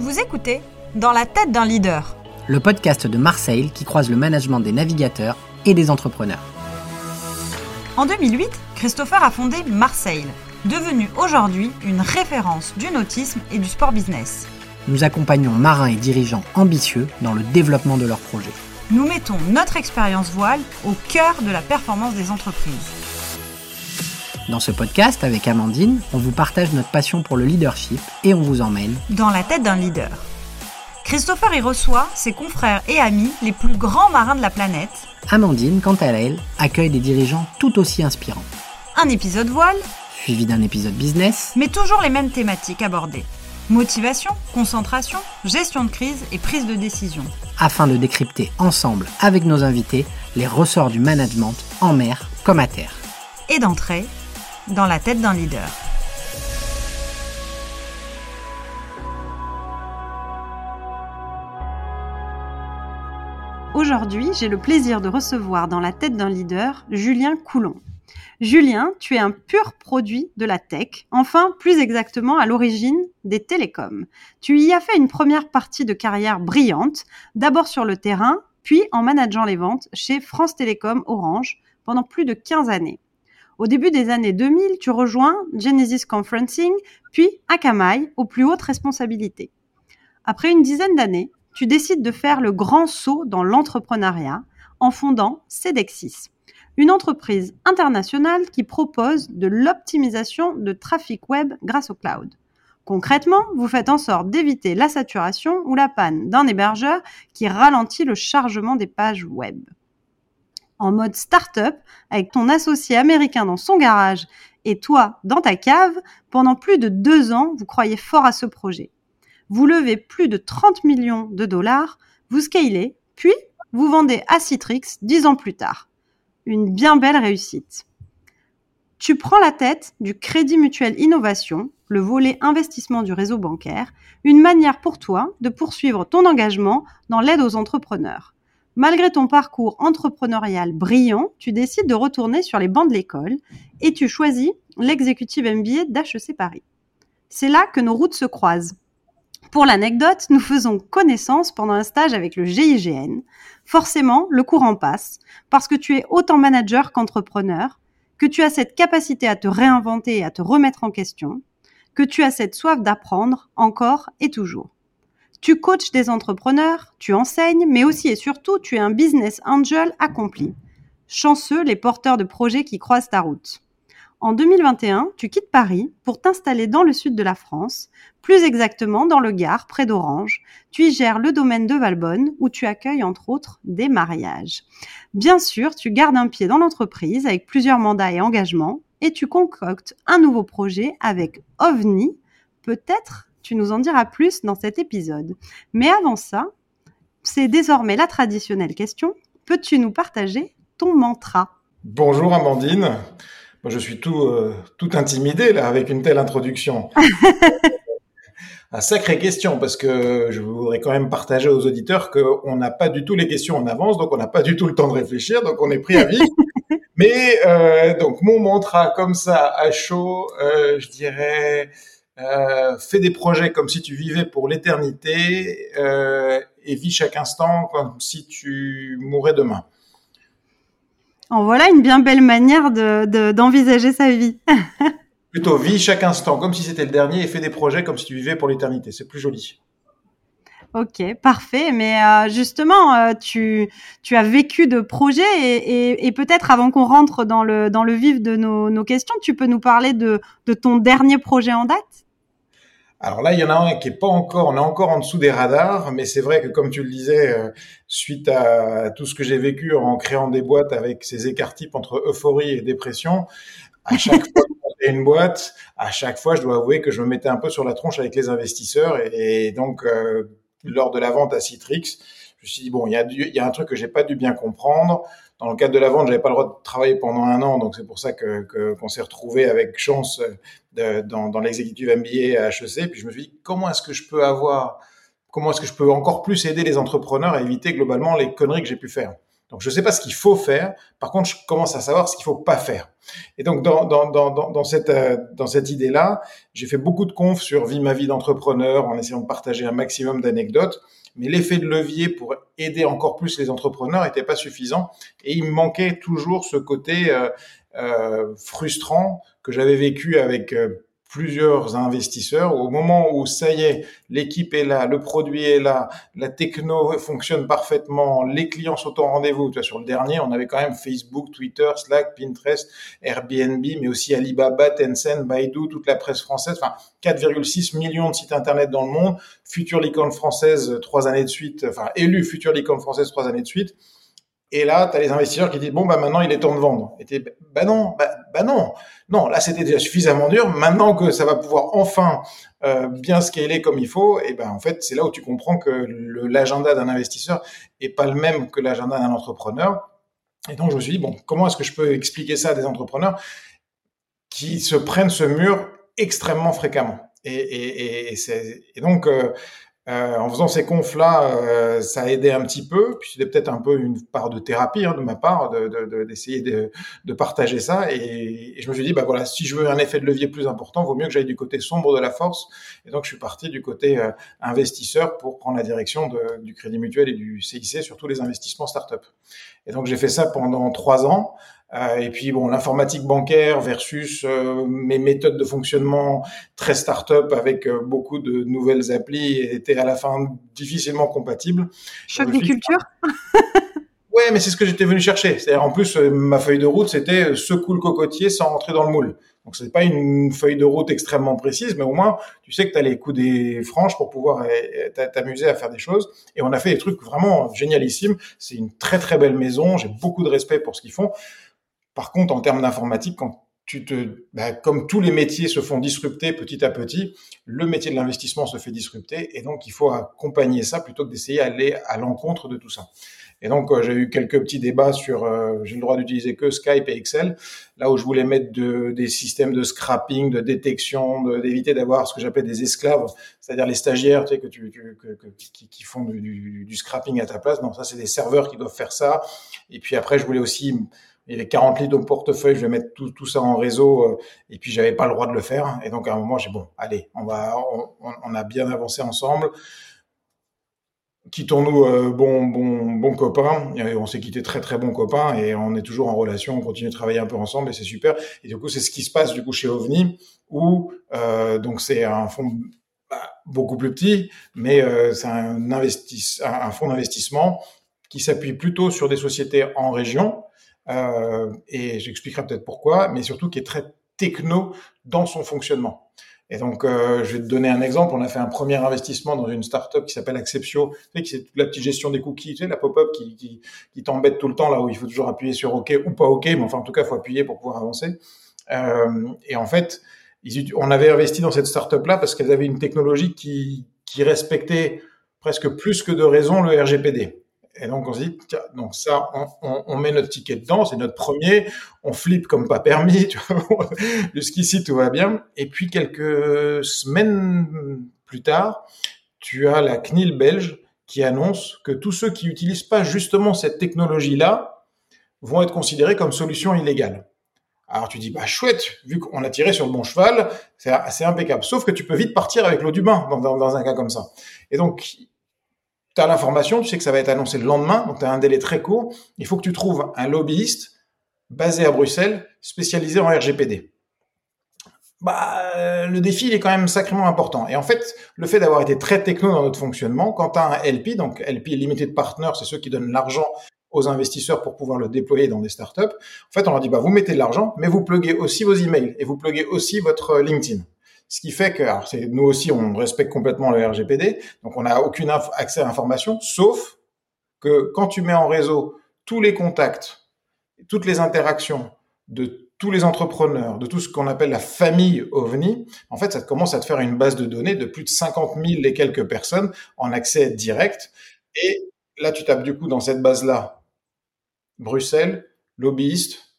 Vous écoutez Dans la tête d'un leader. Le podcast de Marseille qui croise le management des navigateurs et des entrepreneurs. En 2008, Christopher a fondé Marseille, devenu aujourd'hui une référence du nautisme et du sport business. Nous accompagnons marins et dirigeants ambitieux dans le développement de leurs projets. Nous mettons notre expérience voile au cœur de la performance des entreprises. Dans ce podcast, avec Amandine, on vous partage notre passion pour le leadership et on vous emmène dans la tête d'un leader. Christopher y reçoit ses confrères et amis les plus grands marins de la planète. Amandine, quant à elle, accueille des dirigeants tout aussi inspirants. Un épisode voile, suivi d'un épisode business, mais toujours les mêmes thématiques abordées. Motivation, concentration, gestion de crise et prise de décision. Afin de décrypter ensemble, avec nos invités, les ressorts du management en mer comme à terre. Et d'entrer dans la tête d'un leader. Aujourd'hui, j'ai le plaisir de recevoir dans la tête d'un leader Julien Coulon. Julien, tu es un pur produit de la tech, enfin plus exactement à l'origine des télécoms. Tu y as fait une première partie de carrière brillante, d'abord sur le terrain, puis en manageant les ventes chez France Télécom Orange pendant plus de 15 années. Au début des années 2000, tu rejoins Genesis Conferencing, puis Akamai aux plus hautes responsabilités. Après une dizaine d'années, tu décides de faire le grand saut dans l'entrepreneuriat en fondant Cedexis, une entreprise internationale qui propose de l'optimisation de trafic web grâce au cloud. Concrètement, vous faites en sorte d'éviter la saturation ou la panne d'un hébergeur qui ralentit le chargement des pages web en mode start-up avec ton associé américain dans son garage et toi dans ta cave, pendant plus de deux ans, vous croyez fort à ce projet. Vous levez plus de 30 millions de dollars, vous scalez, puis vous vendez à Citrix dix ans plus tard. Une bien belle réussite. Tu prends la tête du Crédit Mutuel Innovation, le volet investissement du réseau bancaire, une manière pour toi de poursuivre ton engagement dans l'aide aux entrepreneurs. Malgré ton parcours entrepreneurial brillant, tu décides de retourner sur les bancs de l'école et tu choisis l'exécutive MBA d'HEC Paris. C'est là que nos routes se croisent. Pour l'anecdote, nous faisons connaissance pendant un stage avec le GIGN. Forcément, le courant passe, parce que tu es autant manager qu'entrepreneur, que tu as cette capacité à te réinventer et à te remettre en question, que tu as cette soif d'apprendre encore et toujours. Tu coaches des entrepreneurs, tu enseignes, mais aussi et surtout, tu es un business angel accompli. Chanceux les porteurs de projets qui croisent ta route. En 2021, tu quittes Paris pour t'installer dans le sud de la France, plus exactement dans le Gard, près d'Orange. Tu y gères le domaine de Valbonne, où tu accueilles entre autres des mariages. Bien sûr, tu gardes un pied dans l'entreprise avec plusieurs mandats et engagements, et tu concoctes un nouveau projet avec OVNI, peut-être tu nous en diras plus dans cet épisode. Mais avant ça, c'est désormais la traditionnelle question. Peux-tu nous partager ton mantra? Bonjour Amandine. je suis tout, euh, tout intimidé là avec une telle introduction. Un sacrée question parce que je voudrais quand même partager aux auditeurs qu'on n'a pas du tout les questions en avance, donc on n'a pas du tout le temps de réfléchir, donc on est pris à vie. Mais euh, donc mon mantra comme ça à chaud, euh, je dirais euh, fais des projets comme si tu vivais pour l'éternité euh, et vis chaque instant comme si tu mourrais demain. En voilà une bien belle manière d'envisager sa vie. Plutôt vis chaque instant comme si c'était le dernier et fais des projets comme si tu vivais pour l'éternité. C'est plus joli. Ok, parfait. Mais euh, justement, euh, tu, tu as vécu de projets et, et, peut-être avant qu'on rentre dans le, dans le vif de nos, nos questions, tu peux nous parler de, de ton dernier projet en date? Alors là, il y en a un qui est pas encore, on est encore en dessous des radars, mais c'est vrai que comme tu le disais, euh, suite à tout ce que j'ai vécu en créant des boîtes avec ces écarts types entre euphorie et dépression, à chaque fois que une boîte, à chaque fois, je dois avouer que je me mettais un peu sur la tronche avec les investisseurs et, donc euh, lors de la vente à Citrix, je me suis dit bon, il y a, il y a un truc que j'ai pas dû bien comprendre dans le cadre de la vente, j'avais pas le droit de travailler pendant un an, donc c'est pour ça que qu'on s'est retrouvé avec chance de, dans, dans l'exécutif MBA à HEC. Puis je me suis dit comment est-ce que je peux avoir, comment est-ce que je peux encore plus aider les entrepreneurs à éviter globalement les conneries que j'ai pu faire? Donc, je ne sais pas ce qu'il faut faire. Par contre, je commence à savoir ce qu'il faut pas faire. Et donc, dans, dans, dans, dans cette, euh, dans cette idée-là, j'ai fait beaucoup de confs sur Vie ma vie d'entrepreneur en essayant de partager un maximum d'anecdotes. Mais l'effet de levier pour aider encore plus les entrepreneurs n'était pas suffisant. Et il me manquait toujours ce côté euh, euh, frustrant que j'avais vécu avec euh, plusieurs investisseurs. Au moment où ça y est, l'équipe est là, le produit est là, la techno fonctionne parfaitement, les clients sont au rendez-vous. Tu vois, sur le dernier, on avait quand même Facebook, Twitter, Slack, Pinterest, Airbnb, mais aussi Alibaba, Tencent, Baidu, toute la presse française. Enfin, 4,6 millions de sites internet dans le monde. Future licorne française trois années de suite, enfin élu future licorne française trois années de suite. Et là, tu as les investisseurs qui disent bon bah maintenant il est temps de vendre. Et bah non, bah, bah, non, non. Là c'était déjà suffisamment dur. Maintenant que ça va pouvoir enfin euh, bien scaler comme il faut, et ben en fait c'est là où tu comprends que l'agenda d'un investisseur est pas le même que l'agenda d'un entrepreneur. Et donc je me suis dit bon comment est-ce que je peux expliquer ça à des entrepreneurs qui se prennent ce mur extrêmement fréquemment? Et donc euh, euh, en faisant ces confs-là, euh, ça a aidé un petit peu. Puis c'était peut-être un peu une part de thérapie hein, de ma part, d'essayer de, de, de, partager ça. Et, je me suis dit, bah voilà, si je veux un effet de levier plus important, vaut mieux que j'aille du côté sombre de la force. Et donc je suis parti du côté euh, investisseur pour prendre la direction du Crédit Mutuel et du CIC sur tous les investissements start-up. Et donc j'ai fait ça pendant trois ans. Euh, et puis bon, l'informatique bancaire versus euh, mes méthodes de fonctionnement très start-up avec euh, beaucoup de nouvelles applis étaient à la fin difficilement compatibles. Choc des cultures Ouais, mais c'est ce que j'étais venu chercher. C'est-à-dire en plus ma feuille de route c'était secoue le cocotier sans rentrer dans le moule. Donc c'est pas une feuille de route extrêmement précise, mais au moins tu sais que tu as les coups des franges pour pouvoir t'amuser à faire des choses. Et on a fait des trucs vraiment génialissimes. C'est une très très belle maison. J'ai beaucoup de respect pour ce qu'ils font. Par contre, en termes d'informatique, quand tu te, bah, comme tous les métiers se font disrupter petit à petit, le métier de l'investissement se fait disrupter, et donc il faut accompagner ça plutôt que d'essayer d'aller à l'encontre de tout ça. Et donc euh, j'ai eu quelques petits débats sur, euh, j'ai le droit d'utiliser que Skype et Excel, là où je voulais mettre de, des systèmes de scrapping, de détection, d'éviter d'avoir ce que j'appelle des esclaves, c'est-à-dire les stagiaires, tu sais, que tu, que, que, qui, qui, font du, du, du, scrapping à ta place. Non, ça c'est des serveurs qui doivent faire ça. Et puis après, je voulais aussi il y avait 40 litres au portefeuille, je vais mettre tout, tout ça en réseau, euh, et puis j'avais pas le droit de le faire. Et donc à un moment, j'ai bon, allez, on va, on, a bien avancé ensemble. Quittons-nous euh, bon, bon, bon copain. On s'est quitté très très bon copain et on est toujours en relation. On continue de travailler un peu ensemble et c'est super. Et du coup, c'est ce qui se passe du coup chez OVNI, où euh, donc c'est un fonds bah, beaucoup plus petit, mais c'est un, un, un fonds d'investissement qui s'appuie plutôt sur des sociétés en région euh, et j'expliquerai peut-être pourquoi, mais surtout qui est très techno dans son fonctionnement. Et donc, euh, je vais te donner un exemple. On a fait un premier investissement dans une startup qui s'appelle Acceptio, tu sais, qui c'est la petite gestion des cookies, tu sais, la pop-up qui, qui, qui t'embête tout le temps là où il faut toujours appuyer sur OK ou pas OK, mais enfin en tout cas, faut appuyer pour pouvoir avancer. Euh, et en fait, ils, on avait investi dans cette startup là parce qu'elle avait une technologie qui, qui respectait presque plus que de raison le RGPD. Et donc on se dit, tiens, donc ça, on, on, on, met notre ticket dedans, c'est notre premier, on flippe comme pas permis, jusqu'ici tout va bien. Et puis quelques semaines plus tard, tu as la CNIL belge qui annonce que tous ceux qui n'utilisent pas justement cette technologie-là vont être considérés comme solution illégale. Alors tu dis, bah chouette, vu qu'on a tiré sur le bon cheval, c'est impeccable. Sauf que tu peux vite partir avec l'eau du bain dans, dans, dans un cas comme ça. Et donc, tu as l'information, tu sais que ça va être annoncé le lendemain, donc tu as un délai très court. Il faut que tu trouves un lobbyiste basé à Bruxelles, spécialisé en RGPD. Bah, le défi, il est quand même sacrément important. Et en fait, le fait d'avoir été très techno dans notre fonctionnement, quand tu as un LP, donc LP Limited Partner, c'est ceux qui donnent l'argent aux investisseurs pour pouvoir le déployer dans des startups. En fait, on leur dit, bah, vous mettez de l'argent, mais vous pluguez aussi vos emails et vous pluguez aussi votre LinkedIn. Ce qui fait que, alors nous aussi, on respecte complètement le RGPD, donc on n'a aucun accès à l'information, sauf que quand tu mets en réseau tous les contacts, toutes les interactions de tous les entrepreneurs, de tout ce qu'on appelle la famille OVNI, en fait, ça commence à te faire une base de données de plus de 50 000 et quelques personnes en accès direct. Et là, tu tapes du coup dans cette base-là, Bruxelles, lobbyiste,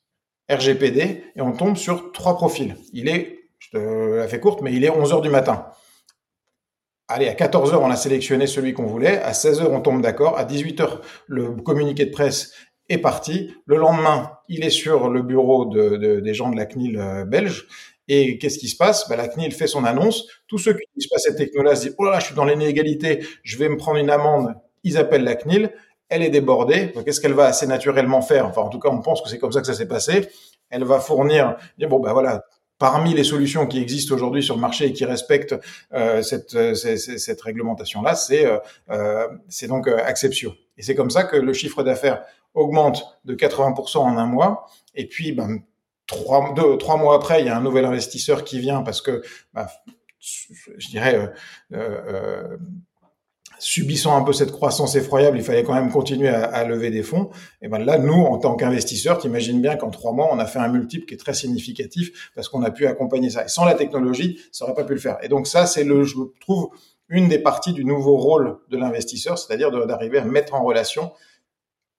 RGPD, et on tombe sur trois profils. Il est la fais courte, mais il est 11 heures du matin. Allez, à 14 heures, on a sélectionné celui qu'on voulait. À 16 heures, on tombe d'accord. À 18 heures, le communiqué de presse est parti. Le lendemain, il est sur le bureau de, des gens de la CNIL euh, belge. Et qu'est-ce qui se passe? Bah, La CNIL fait son annonce. Tous ceux qui disent pas cette technologie se disent oh là, je suis dans l'inégalité, je vais me prendre une amende. Ils appellent la CNIL. Elle est débordée. Qu'est-ce qu'elle va assez naturellement faire? Enfin, en tout cas, on pense que c'est comme ça que ça s'est passé. Elle va fournir. Bon, ben voilà, parmi les solutions qui existent aujourd'hui sur le marché et qui respectent euh, cette, euh, cette, réglementation-là, c'est euh, euh donc Acceptio. Et c'est comme ça que le chiffre d'affaires augmente de 80% en un mois. Et puis, ben, trois, deux, trois mois après, il y a un nouvel investisseur qui vient parce que, ben, je dirais, subissant un peu cette croissance effroyable, il fallait quand même continuer à, à lever des fonds. Et ben là, nous, en tant qu'investisseurs, t'imagines bien qu'en trois mois, on a fait un multiple qui est très significatif parce qu'on a pu accompagner ça. Et sans la technologie, ça aurait pas pu le faire. Et donc ça, c'est le, je trouve, une des parties du nouveau rôle de l'investisseur, c'est-à-dire d'arriver à mettre en relation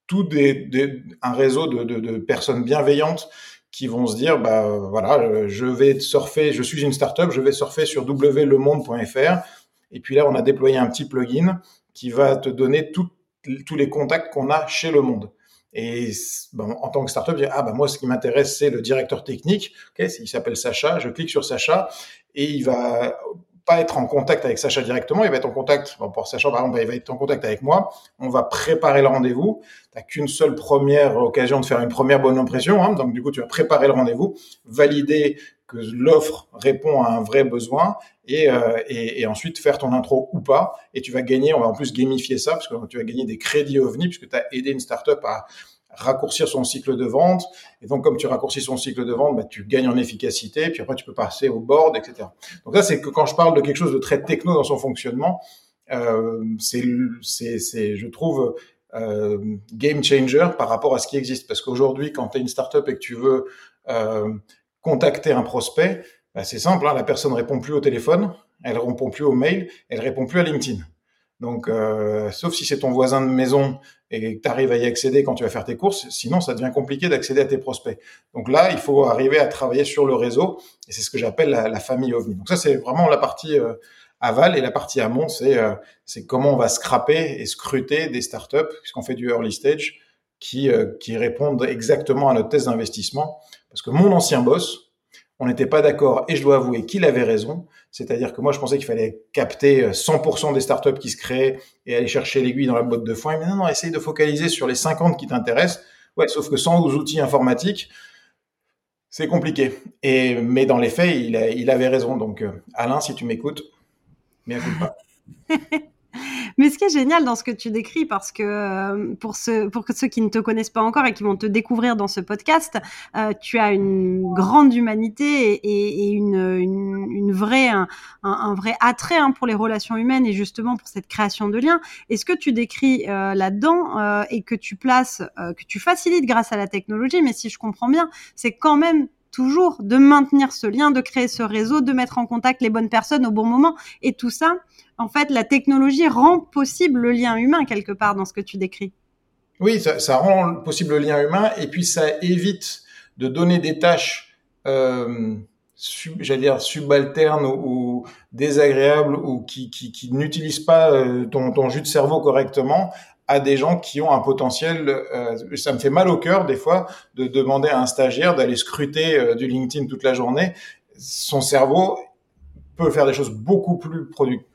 tout des, des, un réseau de, de, de, personnes bienveillantes qui vont se dire, bah voilà, je vais surfer, je suis une startup, je vais surfer sur wlemonde.fr et puis là, on a déployé un petit plugin qui va te donner tous les contacts qu'on a chez le monde. Et en tant que startup, je dis, ah ben moi, ce qui m'intéresse, c'est le directeur technique. Okay, il s'appelle Sacha. Je clique sur Sacha et il va pas être en contact avec Sacha directement, il va être en contact, bon, pour Sacha par exemple, il va être en contact avec moi, on va préparer le rendez-vous, tu n'as qu'une seule première occasion de faire une première bonne impression, hein, donc du coup tu vas préparer le rendez-vous, valider que l'offre répond à un vrai besoin et, euh, et, et, ensuite faire ton intro ou pas. Et tu vas gagner, on va en plus gamifier ça parce que tu vas gagner des crédits OVNI puisque tu as aidé une startup à raccourcir son cycle de vente. Et donc, comme tu raccourcis son cycle de vente, bah, tu gagnes en efficacité. Puis après, tu peux passer au board, etc. Donc ça, c'est que quand je parle de quelque chose de très techno dans son fonctionnement, euh, c'est, c'est, je trouve, euh, game changer par rapport à ce qui existe. Parce qu'aujourd'hui, quand tu es une startup et que tu veux euh, contacter un prospect, bah, c'est simple, hein, la personne répond plus au téléphone, elle répond plus au mail, elle répond plus à LinkedIn. Donc, euh, sauf si c'est ton voisin de maison et que tu arrives à y accéder quand tu vas faire tes courses, sinon ça devient compliqué d'accéder à tes prospects. Donc là, il faut arriver à travailler sur le réseau, et c'est ce que j'appelle la, famille OVNI. Donc ça, c'est vraiment la partie euh, aval, et la partie amont, c'est euh, c'est comment on va scraper et scruter des startups, puisqu'on fait du early stage, qui, qui répondent exactement à notre thèse d'investissement. Parce que mon ancien boss, on n'était pas d'accord et je dois avouer qu'il avait raison. C'est-à-dire que moi, je pensais qu'il fallait capter 100% euh, des startups qui se créent et aller chercher l'aiguille dans la botte de foin. Mais non, non, essaye de focaliser sur les 50 qui t'intéressent. Ouais, sauf que sans outils informatiques, c'est compliqué. Et, mais dans les faits, il, il avait raison. Donc, euh, Alain, si tu m'écoutes, mais écoute pas. Mais ce qui est génial dans ce que tu décris, parce que euh, pour, ceux, pour ceux qui ne te connaissent pas encore et qui vont te découvrir dans ce podcast, euh, tu as une grande humanité et, et une, une, une, vraie, un, un, vrai attrait hein, pour les relations humaines et justement pour cette création de liens. Et ce que tu décris euh, là-dedans euh, et que tu places, euh, que tu facilites grâce à la technologie, mais si je comprends bien, c'est quand même toujours de maintenir ce lien, de créer ce réseau, de mettre en contact les bonnes personnes au bon moment. Et tout ça, en fait, la technologie rend possible le lien humain quelque part dans ce que tu décris. Oui, ça, rend possible le lien humain et puis ça évite de donner des tâches, euh, j'allais dire subalternes ou, désagréables ou qui, n'utilisent pas euh, ton, ton, jus de cerveau correctement à des gens qui ont un potentiel. Euh, ça me fait mal au cœur des fois de demander à un stagiaire d'aller scruter euh, du LinkedIn toute la journée. Son cerveau peut faire des choses beaucoup plus productives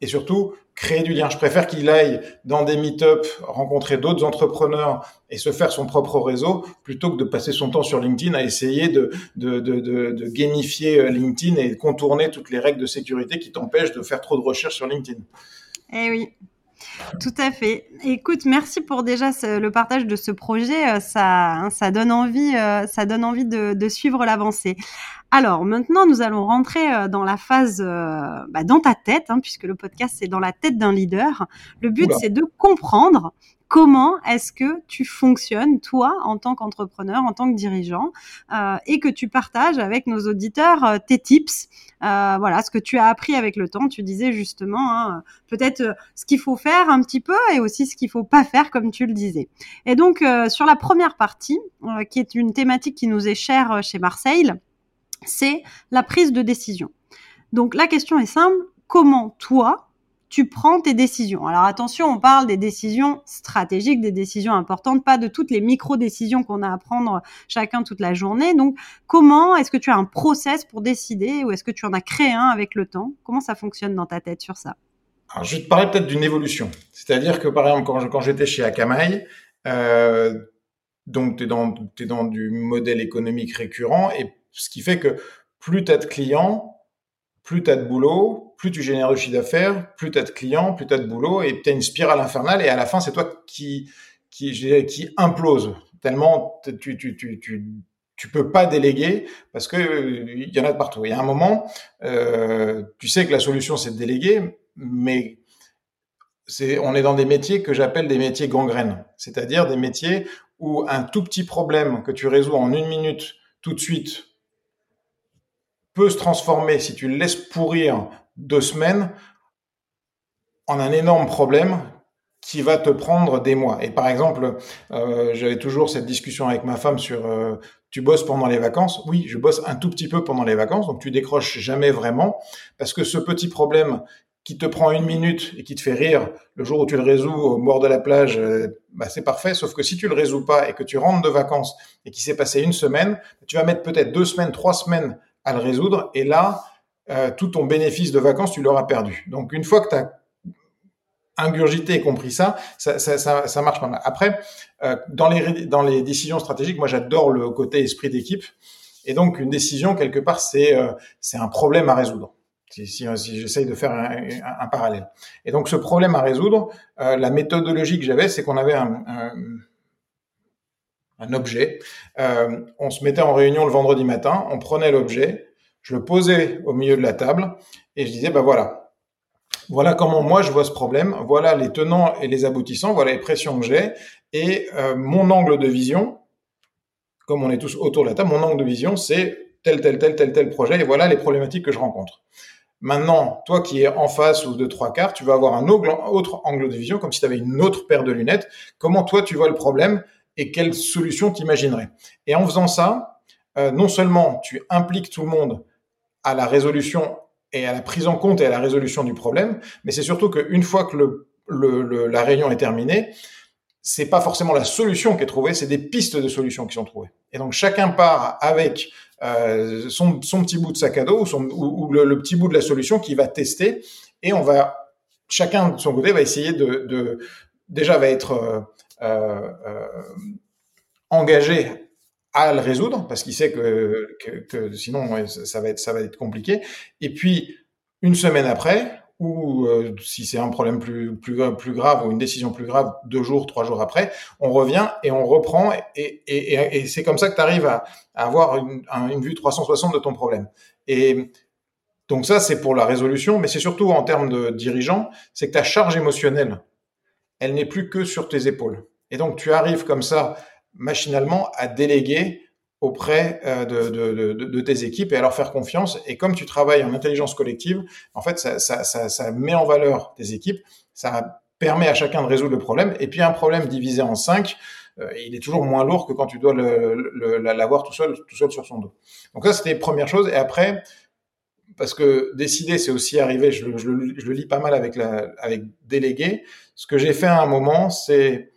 et surtout créer du lien. Je préfère qu'il aille dans des meet-up, rencontrer d'autres entrepreneurs et se faire son propre réseau plutôt que de passer son temps sur LinkedIn à essayer de, de, de, de, de gamifier euh, LinkedIn et contourner toutes les règles de sécurité qui t'empêchent de faire trop de recherches sur LinkedIn. Eh oui, tout à fait. Écoute, merci pour déjà le partage de ce projet. Euh, ça, hein, ça donne envie, euh, ça donne envie de, de suivre l'avancée. Alors maintenant, nous allons rentrer euh, dans la phase, bah, dans ta tête, hein, puisque le podcast c'est dans la tête d'un leader. Le but c'est de comprendre comment est-ce que tu fonctionnes, toi, en tant qu'entrepreneur, en tant que dirigeant, euh, et que tu partages avec nos auditeurs euh, tes tips, euh, voilà, ce que tu as appris avec le temps. Tu disais justement, hein, peut-être ce qu'il faut faire un petit peu et aussi ce qu'il faut pas faire, comme tu le disais. Et donc, sur la première partie, qui est une thématique qui nous est chère chez Marseille, c'est la prise de décision. Donc, la question est simple, comment toi, tu prends tes décisions. Alors attention, on parle des décisions stratégiques, des décisions importantes, pas de toutes les micro-décisions qu'on a à prendre chacun toute la journée. Donc comment est-ce que tu as un process pour décider ou est-ce que tu en as créé un avec le temps? Comment ça fonctionne dans ta tête sur ça? Alors, je vais te parler peut-être d'une évolution. C'est-à-dire que par exemple, quand, j'étais chez Akamai, euh, donc tu es dans, es dans du modèle économique récurrent et ce qui fait que plus tu as de clients, plus tu as de boulot, plus tu génères de chiffre d'affaires, plus tu as de clients, plus tu as de boulot, et tu as une spirale infernale, et à la fin, c'est toi qui, qui, qui implose, tellement tu, tu, tu, tu, tu peux pas déléguer, parce que il y en a de partout. Y a un moment, euh, tu sais que la solution, c'est de déléguer, mais c'est, on est dans des métiers que j'appelle des métiers gangrènes, c'est-à-dire des métiers où un tout petit problème que tu résous en une minute, tout de suite, peut se transformer, si tu le laisses pourrir deux semaines, en un énorme problème qui va te prendre des mois. Et par exemple, euh, j'avais toujours cette discussion avec ma femme sur euh, tu bosses pendant les vacances? Oui, je bosse un tout petit peu pendant les vacances, donc tu décroches jamais vraiment parce que ce petit problème qui te prend une minute et qui te fait rire le jour où tu le résous au bord de la plage, euh, bah c'est parfait. Sauf que si tu le résous pas et que tu rentres de vacances et qu'il s'est passé une semaine, tu vas mettre peut-être deux semaines, trois semaines à le résoudre. Et là, euh, tout ton bénéfice de vacances, tu l'auras perdu. Donc, une fois que tu as ingurgité et compris ça, ça, ça, ça, marche pas mal. Après, euh, dans, les, dans les décisions stratégiques, moi, j'adore le côté esprit d'équipe. Et donc, une décision, quelque part, c'est euh, c'est un problème à résoudre. Si, si, si j'essaye de faire un, un, parallèle. Et donc, ce problème à résoudre, euh, la méthodologie que j'avais, c'est qu'on avait un, un un objet. Euh, on se mettait en réunion le vendredi matin, on prenait l'objet, je le posais au milieu de la table et je disais, bah voilà, voilà comment moi je vois ce problème, voilà les tenants et les aboutissants, voilà les pressions que j'ai et euh, mon angle de vision, comme on est tous autour de la table, mon angle de vision c'est tel, tel, tel, tel, tel projet et voilà les problématiques que je rencontre. Maintenant, toi qui es en face ou de trois quarts, tu vas avoir un autre angle de vision, comme si tu avais une autre paire de lunettes. Comment toi tu vois le problème et quelle solution t'imaginerais. Et en faisant ça, euh, non seulement tu impliques tout le monde à la résolution et à la prise en compte et à la résolution du problème, mais c'est surtout qu'une fois que la réunion est terminée, c'est pas forcément la solution qui est trouvée, c'est des pistes de solutions qui sont trouvées. Et donc chacun part avec euh, son, petit bout de sac à dos ou, le, petit bout de la solution qu'il va tester, et on va chacun de son côté va essayer de, déjà va être euh, engagé à le résoudre parce qu'il sait que, que, que, sinon ça va être ça va être compliqué. Et puis une semaine après, ou euh, si c'est un problème plus plus plus grave ou une décision plus grave, deux jours, trois jours après, on revient et on reprend et, et, et, c'est comme ça que tu arrives à, à, avoir une, une vue 360 de ton problème. Et donc ça, c'est pour la résolution, mais c'est surtout en termes de dirigeant, c'est que ta charge émotionnelle, elle n'est plus que sur tes épaules. Et donc, tu arrives comme ça, machinalement, à déléguer auprès euh, de, tes équipes et à leur faire confiance. Et comme tu travailles en intelligence collective, en fait, ça, ça, ça, ça met en valeur tes équipes, ça permet à chacun de résoudre le problème. Et puis, un problème divisé en cinq, euh, il est toujours moins lourd que quand tu dois l'avoir tout seul, tout seul sur son dos. Donc ça, c'était première chose. Et après, parce que décider, c'est aussi arriver, je, je, je, le lis pas mal avec, la, avec déléguer. Ce que j'ai fait à un moment, c'est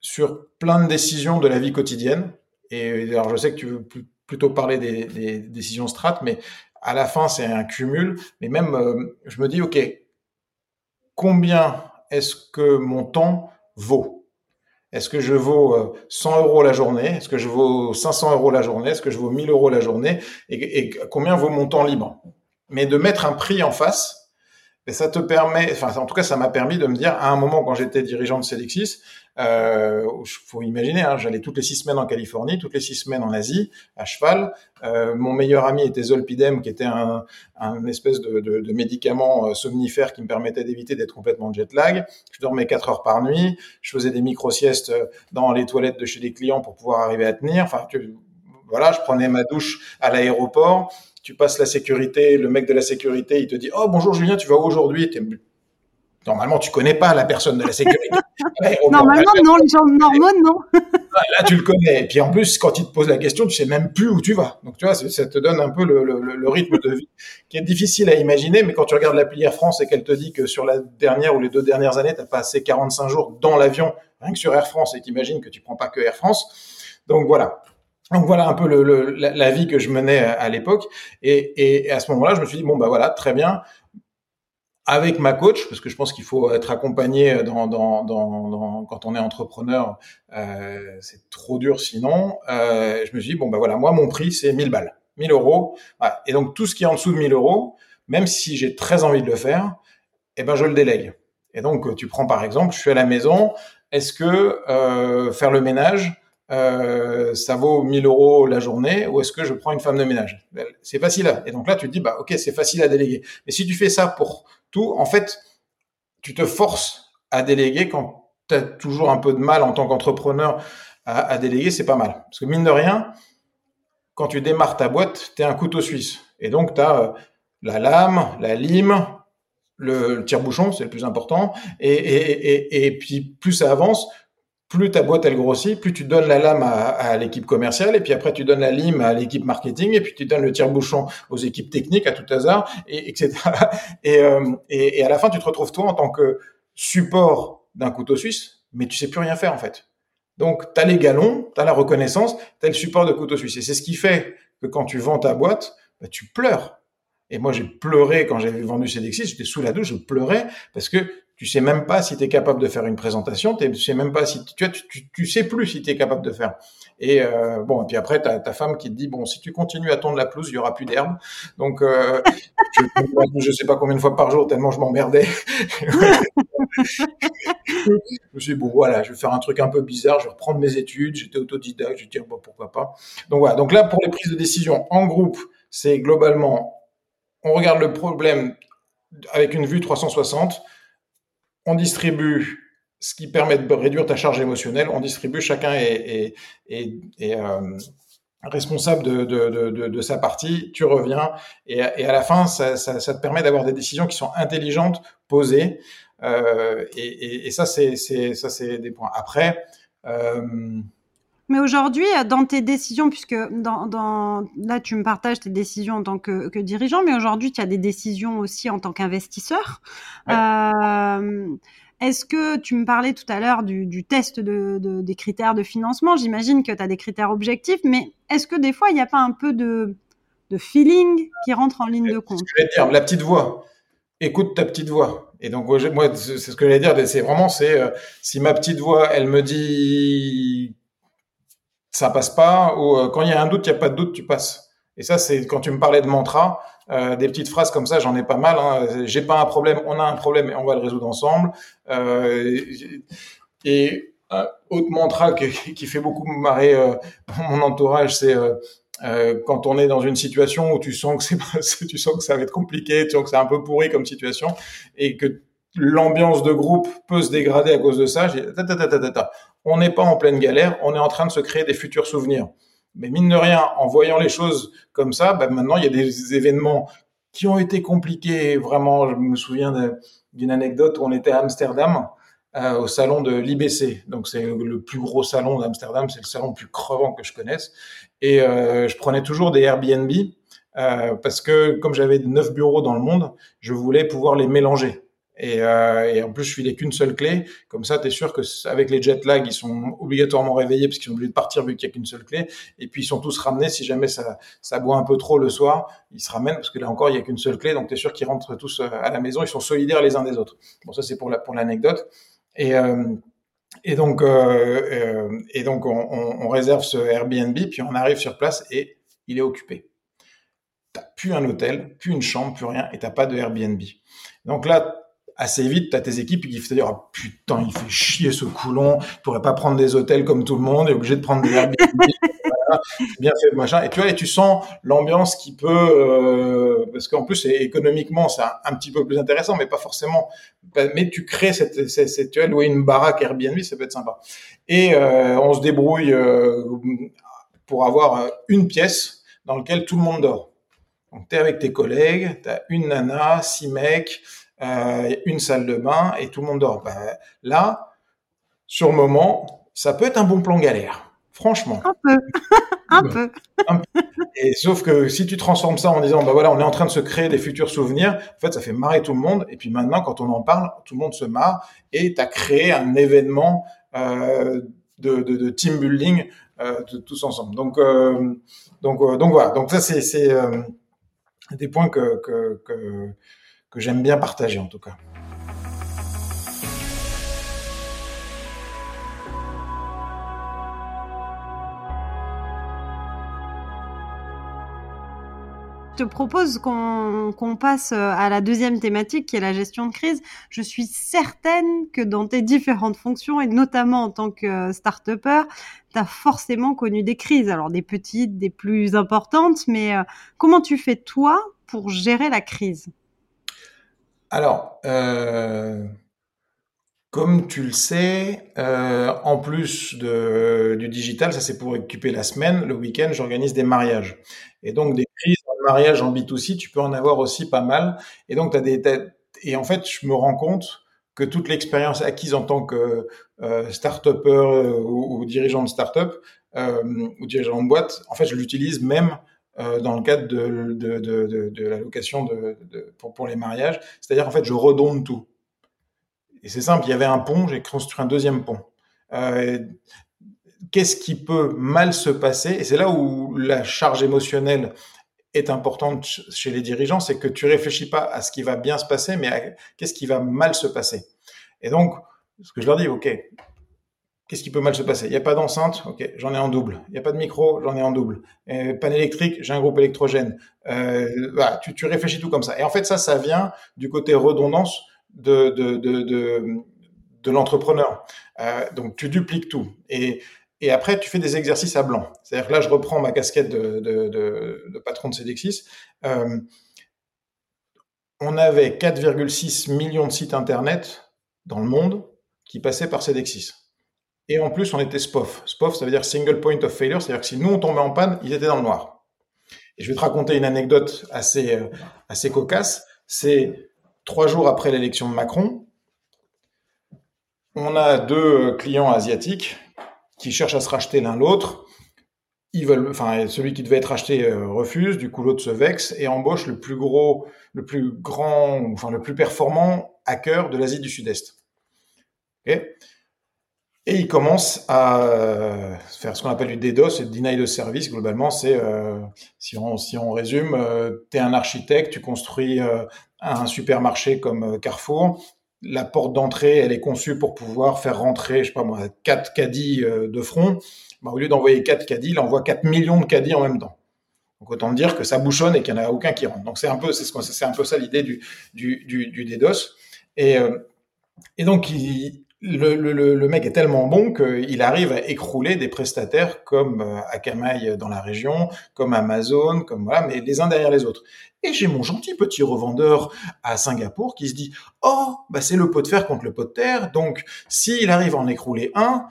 sur plein de décisions de la vie quotidienne. Et alors, je sais que tu veux plutôt parler des, décisions strat, mais à la fin, c'est un cumul. Mais même, euh, je me dis, OK, combien est-ce que mon temps vaut? Est-ce que je vaux 100 euh, euros la journée? Est-ce que je vaux 500 euros la journée? Est-ce que je vaux 1000 euros la journée? Et, combien vaut mon temps libre? Mais de mettre un prix en face, et ça te permet, enfin en tout cas ça m'a permis de me dire à un moment quand j'étais dirigeant de Cedexis, euh, faut imaginer, hein, j'allais toutes les six semaines en Californie, toutes les six semaines en Asie, à cheval. Euh, mon meilleur ami était Zolpidem, qui était un, un espèce de, de, de, médicament euh, somnifère qui me permettait d'éviter d'être complètement jet lag. Je dormais quatre heures par nuit, je faisais des micro-siestes dans les toilettes de chez les clients pour pouvoir arriver à tenir. Enfin, voilà, je prenais ma douche à l'aéroport tu passes la sécurité, le mec de la sécurité, il te dit, oh bonjour Julien, tu vas où aujourd'hui? Normalement, tu connais pas la personne de la sécurité. Normalement, non, les gens normaux, non. là, tu le connais. Et puis en plus, quand il te pose la question, tu sais même plus où tu vas. Donc tu vois, ça te donne un peu le, le, le, rythme de vie qui est difficile à imaginer. Mais quand tu regardes l'appli Air France et qu'elle te dit que sur la dernière ou les deux dernières années, tu as passé 45 jours dans l'avion, rien que sur Air France, et t'imagines que tu prends pas que Air France. Donc voilà. Donc voilà un peu le, la, la, vie que je menais à, l'époque. Et, et, à ce moment-là, je me suis dit bon bah voilà, très bien avec ma coach, parce que je pense qu'il faut être accompagné dans, dans, dans, dans, quand on est entrepreneur, euh, c'est trop dur sinon. Euh, je me suis dit, bon, ben voilà, moi, mon prix, c'est 1000 balles, 1000 euros. Voilà. Et donc, tout ce qui est en dessous de 1000 euros, même si j'ai très envie de le faire, eh ben, je le délègue. Et donc, tu prends par exemple, je suis à la maison, est-ce que euh, faire le ménage, euh, ça vaut 1000 euros la journée ou est-ce que je prends une femme de ménage? C'est facile. Et donc là, tu te dis, bah ok, c'est facile à déléguer. Mais si tu fais ça pour en fait, tu te forces à déléguer quand tu as toujours un peu de mal en tant qu'entrepreneur à, déléguer, c'est pas mal. Parce que mine de rien, quand tu démarres ta boîte, tu es un couteau suisse. Et donc, tu as euh, la lame, la lime, le, tire-bouchon, c'est le plus important. Et, et, puis, plus ça avance, plus ta boîte elle grossit, plus tu donnes la lame à, l'équipe commerciale, et puis après tu donnes la lime à l'équipe marketing, et puis tu donnes le tire-bouchon aux équipes techniques à tout hasard, et, etc. Euh, et, et, à la fin, tu te retrouves toi en tant que support d'un couteau suisse, mais tu sais plus rien faire en fait. Donc tu as les galons, tu as la reconnaissance, tu as le support de couteau suisse. Et c'est ce qui fait que quand tu vends ta boîte, bah, tu pleures. Et moi, j'ai pleuré quand j'ai vendu Cedexis, j'étais sous la douche, je pleurais parce que tu sais même pas si tu es capable de faire une présentation, tu sais même pas si tu, tu, tu sais plus si tu es capable de faire. Et euh, bon, et puis après tu as ta femme qui te dit bon, si tu continues à tondre la pelouse, il y aura plus d'herbe. Donc euh, je, je sais pas combien de fois par jour tellement je m'emmerdais. je me suis dit, bon voilà, je vais faire un truc un peu bizarre, je vais reprendre mes études, j'étais autodidacte, je dire bon pourquoi pas. Donc voilà, donc là pour les prises de décision en groupe, c'est globalement on regarde le problème avec une vue 360 on distribue ce qui permet de réduire ta charge émotionnelle, on distribue, chacun est, euh, responsable de, sa partie, tu reviens, et, à la fin, ça, te permet d'avoir des décisions qui sont intelligentes, posées, euh, et, ça, c'est des points. Après, euh, mais aujourd'hui, dans tes décisions, puisque dans, là, tu me partages tes décisions en tant que, dirigeant, mais aujourd'hui, tu as des décisions aussi en tant qu'investisseur. Euh, est-ce que tu me parlais tout à l'heure du, test de, des critères de financement? J'imagine que tu as des critères objectifs, mais est-ce que des fois, il n'y a pas un peu de, feeling qui rentre en ligne de compte? Je vais dire, la petite voix. Écoute ta petite voix. Et donc, moi, c'est ce que j'allais dire, c'est vraiment, c'est euh, si ma petite voix, elle me dit ça passe pas, ou euh, quand il y a un doute, il n'y a pas de doute, tu passes. Et ça, c'est quand tu me parlais de mantra, euh, des petites phrases comme ça, j'en ai pas mal. Hein. J'ai pas un problème, on a un problème et on va le résoudre ensemble. Euh, et un autre mantra qui, fait beaucoup marrer mon entourage, c'est quand on est dans une situation où tu sens que tu sens que ça va être compliqué, tu sens que c'est un peu pourri comme situation, et que l'ambiance de groupe peut se dégrader à cause de ça. On n'est pas en pleine galère, on est en train de se créer des futurs souvenirs. Mais mine de rien, en voyant les choses comme ça, bah maintenant il y a des événements qui ont été compliqués. Vraiment, je me souviens d'une anecdote où on était à Amsterdam euh, au salon de l'IBC. Donc c'est le plus gros salon d'Amsterdam, c'est le salon le plus crevant que je connaisse. Et euh, je prenais toujours des Airbnb euh, parce que comme j'avais neuf bureaux dans le monde, je voulais pouvoir les mélanger. Et, euh, et, en plus, je filais qu'une seule clé. Comme ça, tu es sûr que avec les jet lag, ils sont obligatoirement réveillés parce qu'ils sont obligés de partir vu qu'il n'y a qu'une seule clé. Et puis, ils sont tous ramenés. Si jamais ça, ça boit un peu trop le soir, ils se ramènent parce que là encore, il n'y a qu'une seule clé. Donc, tu es sûr qu'ils rentrent tous euh, à la maison. Ils sont solidaires les uns des autres. Bon, ça, c'est pour la pour l'anecdote. Et, euh, et donc, euh, euh et donc on, on, on, réserve ce Airbnb, puis on arrive sur place et il est occupé. Plus un hôtel, plus une chambre, plus rien, et t'as pas de Airbnb. Donc là, assez vite, tu as tes équipes qui vont te dire oh, putain, il fait chier ce coulon, il pourrait pas prendre des hôtels comme tout le monde, il est obligé de prendre des Airbnb. bien fait machin. Et tu vois et tu sens l'ambiance qui peut euh, parce qu'en plus économiquement c'est un, petit peu plus intéressant mais pas forcément. Mais tu crées cette, cette, cette tu vois louer une baraque Airbnb ça peut être sympa. Et euh, on se débrouille euh, pour avoir une pièce dans laquelle tout le monde dort. Donc tu es avec tes collègues tu as une nana six mecs euh, une salle de bain et tout le monde dort. Ben, là, sur le moment, ça peut être un bon plan galère, franchement. Un peu, un peu. Et sauf que si tu transformes ça en disant, bah voilà, on est en train de se créer des futurs souvenirs, en fait, ça fait marrer tout le monde. Et puis maintenant, quand on en parle, tout le monde se marre et tu as créé un événement euh, de, de, de, team building euh, de, tous ensemble. Donc, euh, donc, euh, donc voilà. Donc ça, c'est euh, des points que, que, que, que j'aime bien partager en tout cas. te propose qu'on passe euh, à la deuxième thématique qui est la gestion de crise. Je suis certaine que dans tes différentes fonctions et notamment en tant que start-upper, tu as forcément connu des crises, alors des petites, des plus importantes, mais euh, comment tu fais toi pour gérer la crise? Alors, euh, comme tu le sais, euh, en plus de, du digital, ça c'est pour occuper la semaine, le week-end, j'organise des mariages. Et donc des crises mariage en B2C, tu peux en avoir aussi pas mal. Et donc, as des, et en fait, je me rends compte que toute l'expérience acquise en tant que euh, start-upper euh, ou, dirigeant de start-up euh, ou dirigeant de boîte, en fait, je l'utilise même euh, dans le cadre de, de, la location pour, les mariages. C'est-à-dire, en fait, je redonne tout. Et c'est simple, il y avait un pont, j'ai construit un deuxième pont. Euh, Qu'est-ce qui peut mal se passer? Et c'est là où la charge émotionnelle est importante chez les dirigeants, c'est que tu réfléchis pas à ce qui va bien se passer, mais à qu'est-ce qui va mal se passer. Et donc, ce que je leur dis, ok, qu'est-ce qui peut mal se passer? Il n'y a pas d'enceinte, ok, j'en ai en double. Il n'y a pas de micro, j'en ai en double. Euh, panne électrique, j'ai un groupe électrogène. Euh, tu, réfléchis tout comme ça. Et en fait, ça, ça vient du côté redondance de l'entrepreneur. Euh, donc, tu dupliques tout. Et et après, tu fais des exercices à blanc. C'est-à-dire que là, je reprends ma casquette de patron de CDXIS. Euh, on avait 4,6 millions de sites Internet dans le monde qui passaient par CDXIS. Et en plus, on était SPOF. SPOF, ça veut dire Single Point of Failure. C'est-à-dire que si nous, on tombait en panne, ils étaient dans le noir. Et je vais te raconter une anecdote assez, euh, assez cocasse. C'est trois jours après l'élection de Macron, on a deux clients asiatiques qui cherchent à se racheter l'un l'autre. Ils veulent, enfin, celui qui devait être acheté euh, refuse, du coup l'autre se vexe et embauche le plus gros, le plus grand, enfin le plus performant hacker de l'Asie du Sud-Est. Okay et il commence à euh, faire ce qu'on appelle du DDoS, et deny de service. Globalement, c'est euh, si on si on résume, euh, tu es un architecte, tu construis euh, un supermarché comme Carrefour, la porte d'entrée, elle est conçue pour pouvoir faire rentrer, je sais pas moi, quatre caddies de front. Bah, au lieu d'envoyer quatre caddies, il envoie 4 millions de caddies en même temps. Donc autant dire que ça bouchonne et qu'il n'y en a aucun qui rentre. Donc c'est un peu, c'est ce un peu ça l'idée du, du, du, DDoS. Et, et donc il, le, le, le, mec est tellement bon qu'il arrive à écrouler des prestataires comme euh, Akamai dans la région, comme Amazon, comme voilà, mais les uns derrière les autres. Et j'ai mon gentil petit revendeur à Singapour qui se dit oh bah c'est le pot de fer contre le pot de terre, donc s'il arrive à en écrouler un,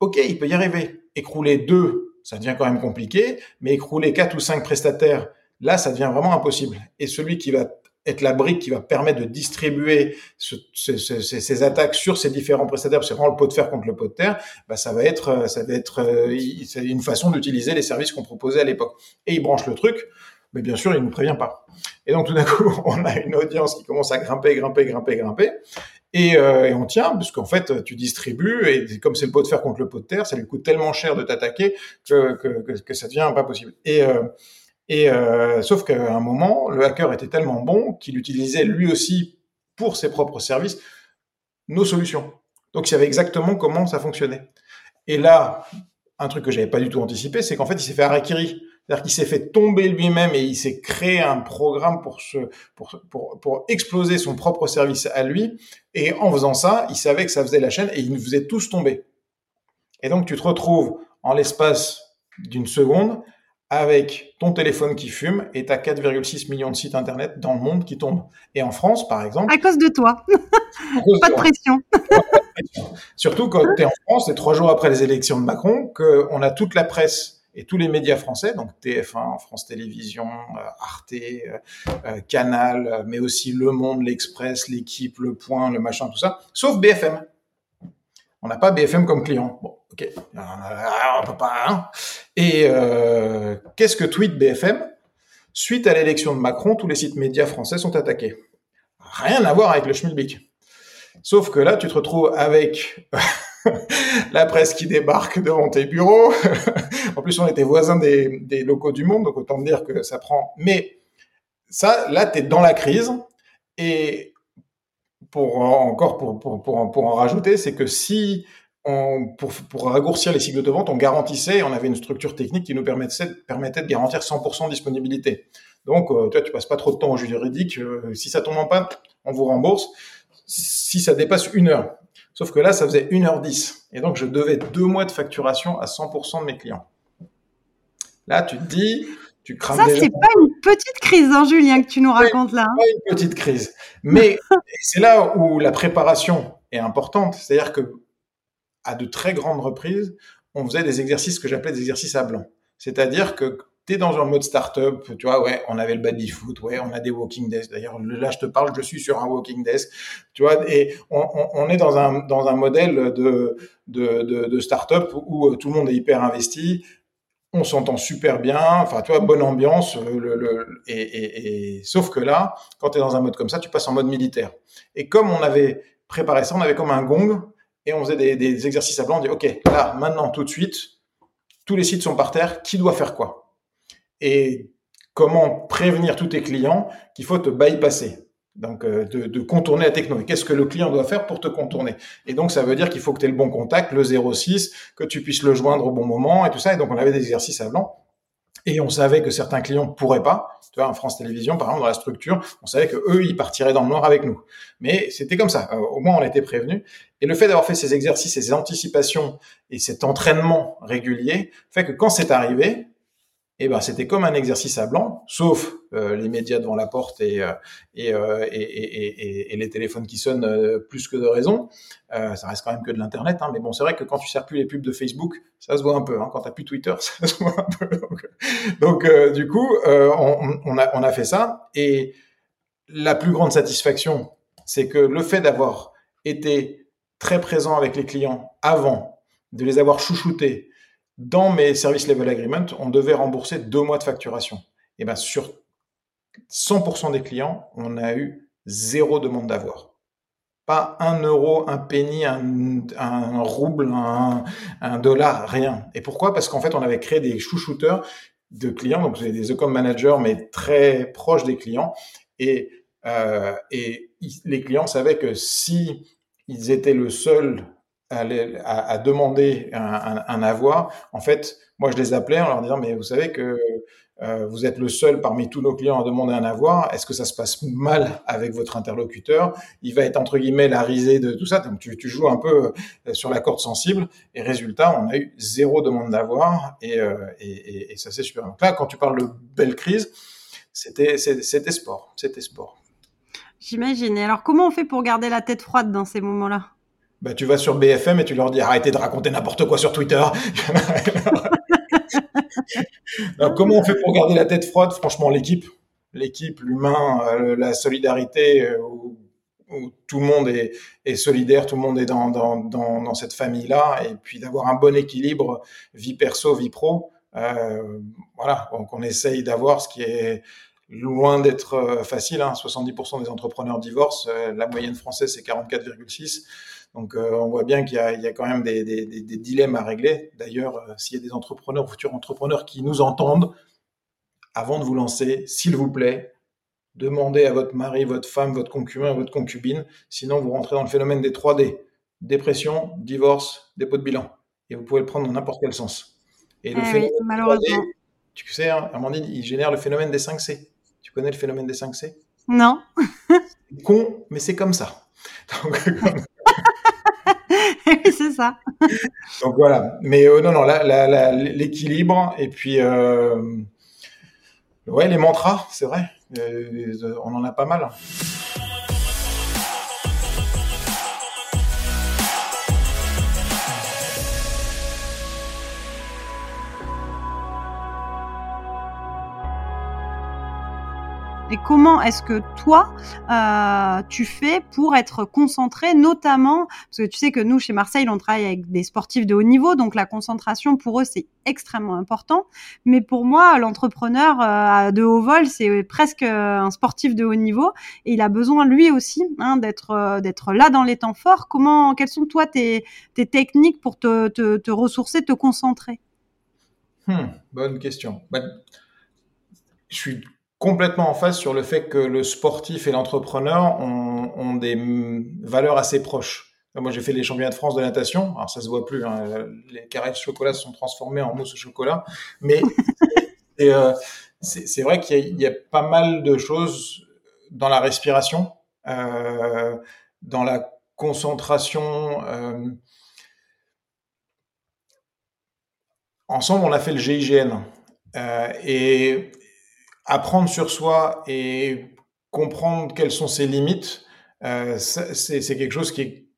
ok il peut y arriver. Écrouler deux, ça devient quand même compliqué, mais écrouler quatre ou cinq prestataires, là ça devient vraiment impossible. Et celui qui va être la brique qui va permettre de distribuer ce, ce, ce, ces attaques sur ces différents prestataires, c'est vraiment le pot de fer contre le pot de terre, bah ça va être, ça va être euh, une façon d'utiliser les services qu'on proposait à l'époque. Et il branche le truc, mais bien sûr, il ne nous prévient pas. Et donc tout d'un coup, on a une audience qui commence à grimper, grimper, grimper, grimper. Et, euh, et on tient, puisqu'en fait, tu distribues, et comme c'est le pot de fer contre le pot de terre, ça lui coûte tellement cher de t'attaquer que, que, que, que, ça devient pas possible. Et, euh, et euh, sauf qu'à un moment, le hacker était tellement bon qu'il utilisait lui aussi pour ses propres services nos solutions. Donc il savait exactement comment ça fonctionnait. Et là, un truc que j'avais pas du tout anticipé, c'est qu'en fait, il s'est fait harakiri. C'est-à-dire qu'il s'est fait tomber lui-même et il s'est créé un programme pour, se, pour, pour, pour exploser son propre service à lui. Et en faisant ça, il savait que ça faisait la chaîne et il nous faisait tous tomber. Et donc, tu te retrouves en l'espace d'une seconde avec ton téléphone qui fume et t'as 4,6 millions de sites internet dans le monde qui tombent. Et en France, par exemple. À cause de toi. pas, de pression. Surtout quand tu es en France, et trois jours après les élections de Macron, qu'on a toute la presse et tous les médias français, donc TF1, France Télévisions, euh, Arte, euh, euh, Canal, mais aussi Le Monde, L'Express, L'équipe, Le Point, le machin, tout ça, sauf BFM. On n'a pas BFM comme client. Bon, Ok, on peut pas. Hein. Et euh, qu'est-ce que tweet BFM Suite à l'élection de Macron, tous les sites médias français sont attaqués. Rien à voir avec le schmilblick. Sauf que là, tu te retrouves avec la presse qui débarque devant tes bureaux. en plus, on était voisins des, des, locaux du monde, donc autant dire que ça prend. Mais ça, là, tu es dans la crise. Et pour encore pour, pour, pour, pour en rajouter, c'est que si on, pour, pour raccourcir les cycles de vente, on garantissait, on avait une structure technique qui nous permettait, permettait de garantir 100% de disponibilité. Donc, euh, toi, tu passes pas trop de temps au juridique. Euh, si ça tombe en panne, on vous rembourse. Si ça dépasse une heure, Sauf que là, ça faisait 1h10. Et donc, je devais deux mois de facturation à 100% de mes clients. Là, tu te dis, tu crains Ça, c'est pas une petite crise, hein, Julien, que tu nous racontes là. Hein. Pas une petite crise. Mais c'est là où la préparation est importante. C'est-à-dire que, à de très grandes reprises, on faisait des exercices que j'appelais des exercices à blanc. C'est-à-dire que tu es dans un mode startup, tu vois, ouais, on avait le baby foot, ouais, on a des walking desk. D'ailleurs, là, je te parle, je suis sur un walking desk, tu vois, et on, est dans un, dans un modèle de, de, de, startup où euh, tout le monde est hyper investi, on s'entend super bien, enfin, tu vois, bonne ambiance, euh, et, sauf que là, quand tu es dans un mode comme ça, tu passes en mode militaire. Et comme on avait préparé ça, on avait comme un gong, et on faisait des, exercices à blanc, on dit, OK, là, maintenant, tout de suite, tous les sites sont par terre, qui doit faire quoi? Et comment prévenir tous tes clients qu'il faut te bypasser. Donc, euh, de, de, contourner la technologie. Qu'est-ce que le client doit faire pour te contourner? Et donc, ça veut dire qu'il faut que tu aies le bon contact, le 06, que tu puisses le joindre au bon moment et tout ça. Et donc, on avait des exercices à blanc. Et on savait que certains clients pourraient pas. Tu vois, en France Télévisions, par exemple, dans la structure, on savait que eux, ils partiraient dans le noir avec nous. Mais c'était comme ça. Euh, au moins, on était prévenus. Et le fait d'avoir fait ces exercices, ces anticipations et cet entraînement régulier fait que quand c'est arrivé, eh ben c'était comme un exercice à blanc, sauf euh, les médias devant la porte et, euh, euh, et, et, et, et, les téléphones qui sonnent plus que de raison. ça reste quand même que de l'internet, hein, mais bon, c'est vrai que quand tu sers plus les pubs de Facebook, ça se voit un peu. Hein, quand t'as plus Twitter, ça se voit un peu. Donc, du coup, on a fait ça, et la plus grande satisfaction, c'est que le fait d'avoir été très présent avec les clients avant, de les avoir chouchoutés, dans mes service level agreement, on devait rembourser deux mois de facturation. Et ben sur 100% des clients, on a eu zéro demande d'avoir. Pas un euro, un penny, un, rouble, un, un, dollar, rien. Et pourquoi? Parce qu'en fait, on avait créé des chouchouteurs de clients, donc des account managers, mais très proches des clients. Et, euh, et les clients savaient que si ils étaient le seul à, demander un, avoir, en fait, moi je les appelais en leur disant mais vous savez que euh, vous êtes le seul parmi tous nos clients à demander un avoir. Est-ce que ça se passe mal avec votre interlocuteur? Il va être entre guillemets la risée de tout ça. Donc tu, joues un peu euh, sur la corde sensible. Et résultat, on a eu zéro demande d'avoir et, euh, ça c'est super. Donc là, quand tu parles de belle crise, c'était sport, c'était sport. J'imagine. Alors comment on fait pour garder la tête froide dans ces moments-là? Bah, tu vas sur BFM et tu leur dis arrêtez de raconter n'importe quoi sur Twitter. comment on fait pour garder la tête froide? Franchement, l'équipe, l'équipe, l'humain, euh, la solidarité, euh, où, tout le monde est, est, solidaire, tout le monde est dans, dans, dans, dans cette famille-là, et puis d'avoir un bon équilibre vie perso, vie pro. Euh, voilà, donc on essaye d'avoir ce qui est loin d'être facile. Hein. 70% des entrepreneurs divorcent, la moyenne française c'est 44,6. Donc euh, on voit bien qu'il y, y, a quand même des, des, des dilemmes à régler. D'ailleurs, euh, s'il y a des entrepreneurs, futurs entrepreneurs qui nous entendent, avant de vous lancer, s'il vous plaît, demandez à votre mari, votre femme, votre concubin, votre concubine, sinon vous rentrez dans le phénomène des 3D. Dépression, divorce, dépôt de bilan. Et vous pouvez le prendre dans n'importe quel sens. Et le eh oui, malheureusement. 3D, tu sais, hein, Amandine, il génère le phénomène des 5C. Tu connais le phénomène des 5C Non. con, mais c'est comme ça. Donc, c'est ça. Donc voilà. Mais euh, non, non, l'équilibre et puis euh, ouais, les mantras, c'est vrai. Euh, on en a pas mal. Et comment est-ce que toi, euh, tu fais pour être concentré, notamment, parce que tu sais que nous, chez Marseille, on travaille avec des sportifs de haut niveau, donc la concentration, pour eux, c'est extrêmement important. Mais pour moi, l'entrepreneur euh, de haut vol, c'est presque un sportif de haut niveau, et il a besoin, lui aussi, hein, d'être euh, d'être là dans les temps forts. Comment, quelles sont, toi, tes, techniques pour te, ressourcer, te concentrer? Hmm, bonne question. Ben, je suis complètement en phase sur le fait que le sportif et l'entrepreneur ont, ont, des valeurs assez proches. Moi, j'ai fait les championnats de France de natation. Alors, ça se voit plus. Hein. Les carrés de chocolat se sont transformés en mousse au chocolat. Mais euh, c'est vrai qu'il y, y, a pas mal de choses dans la respiration, euh, dans la concentration. Euh, ensemble, on a fait le GIGN. Euh, et apprendre sur soi et comprendre quelles sont ses limites, euh, c'est quelque chose qui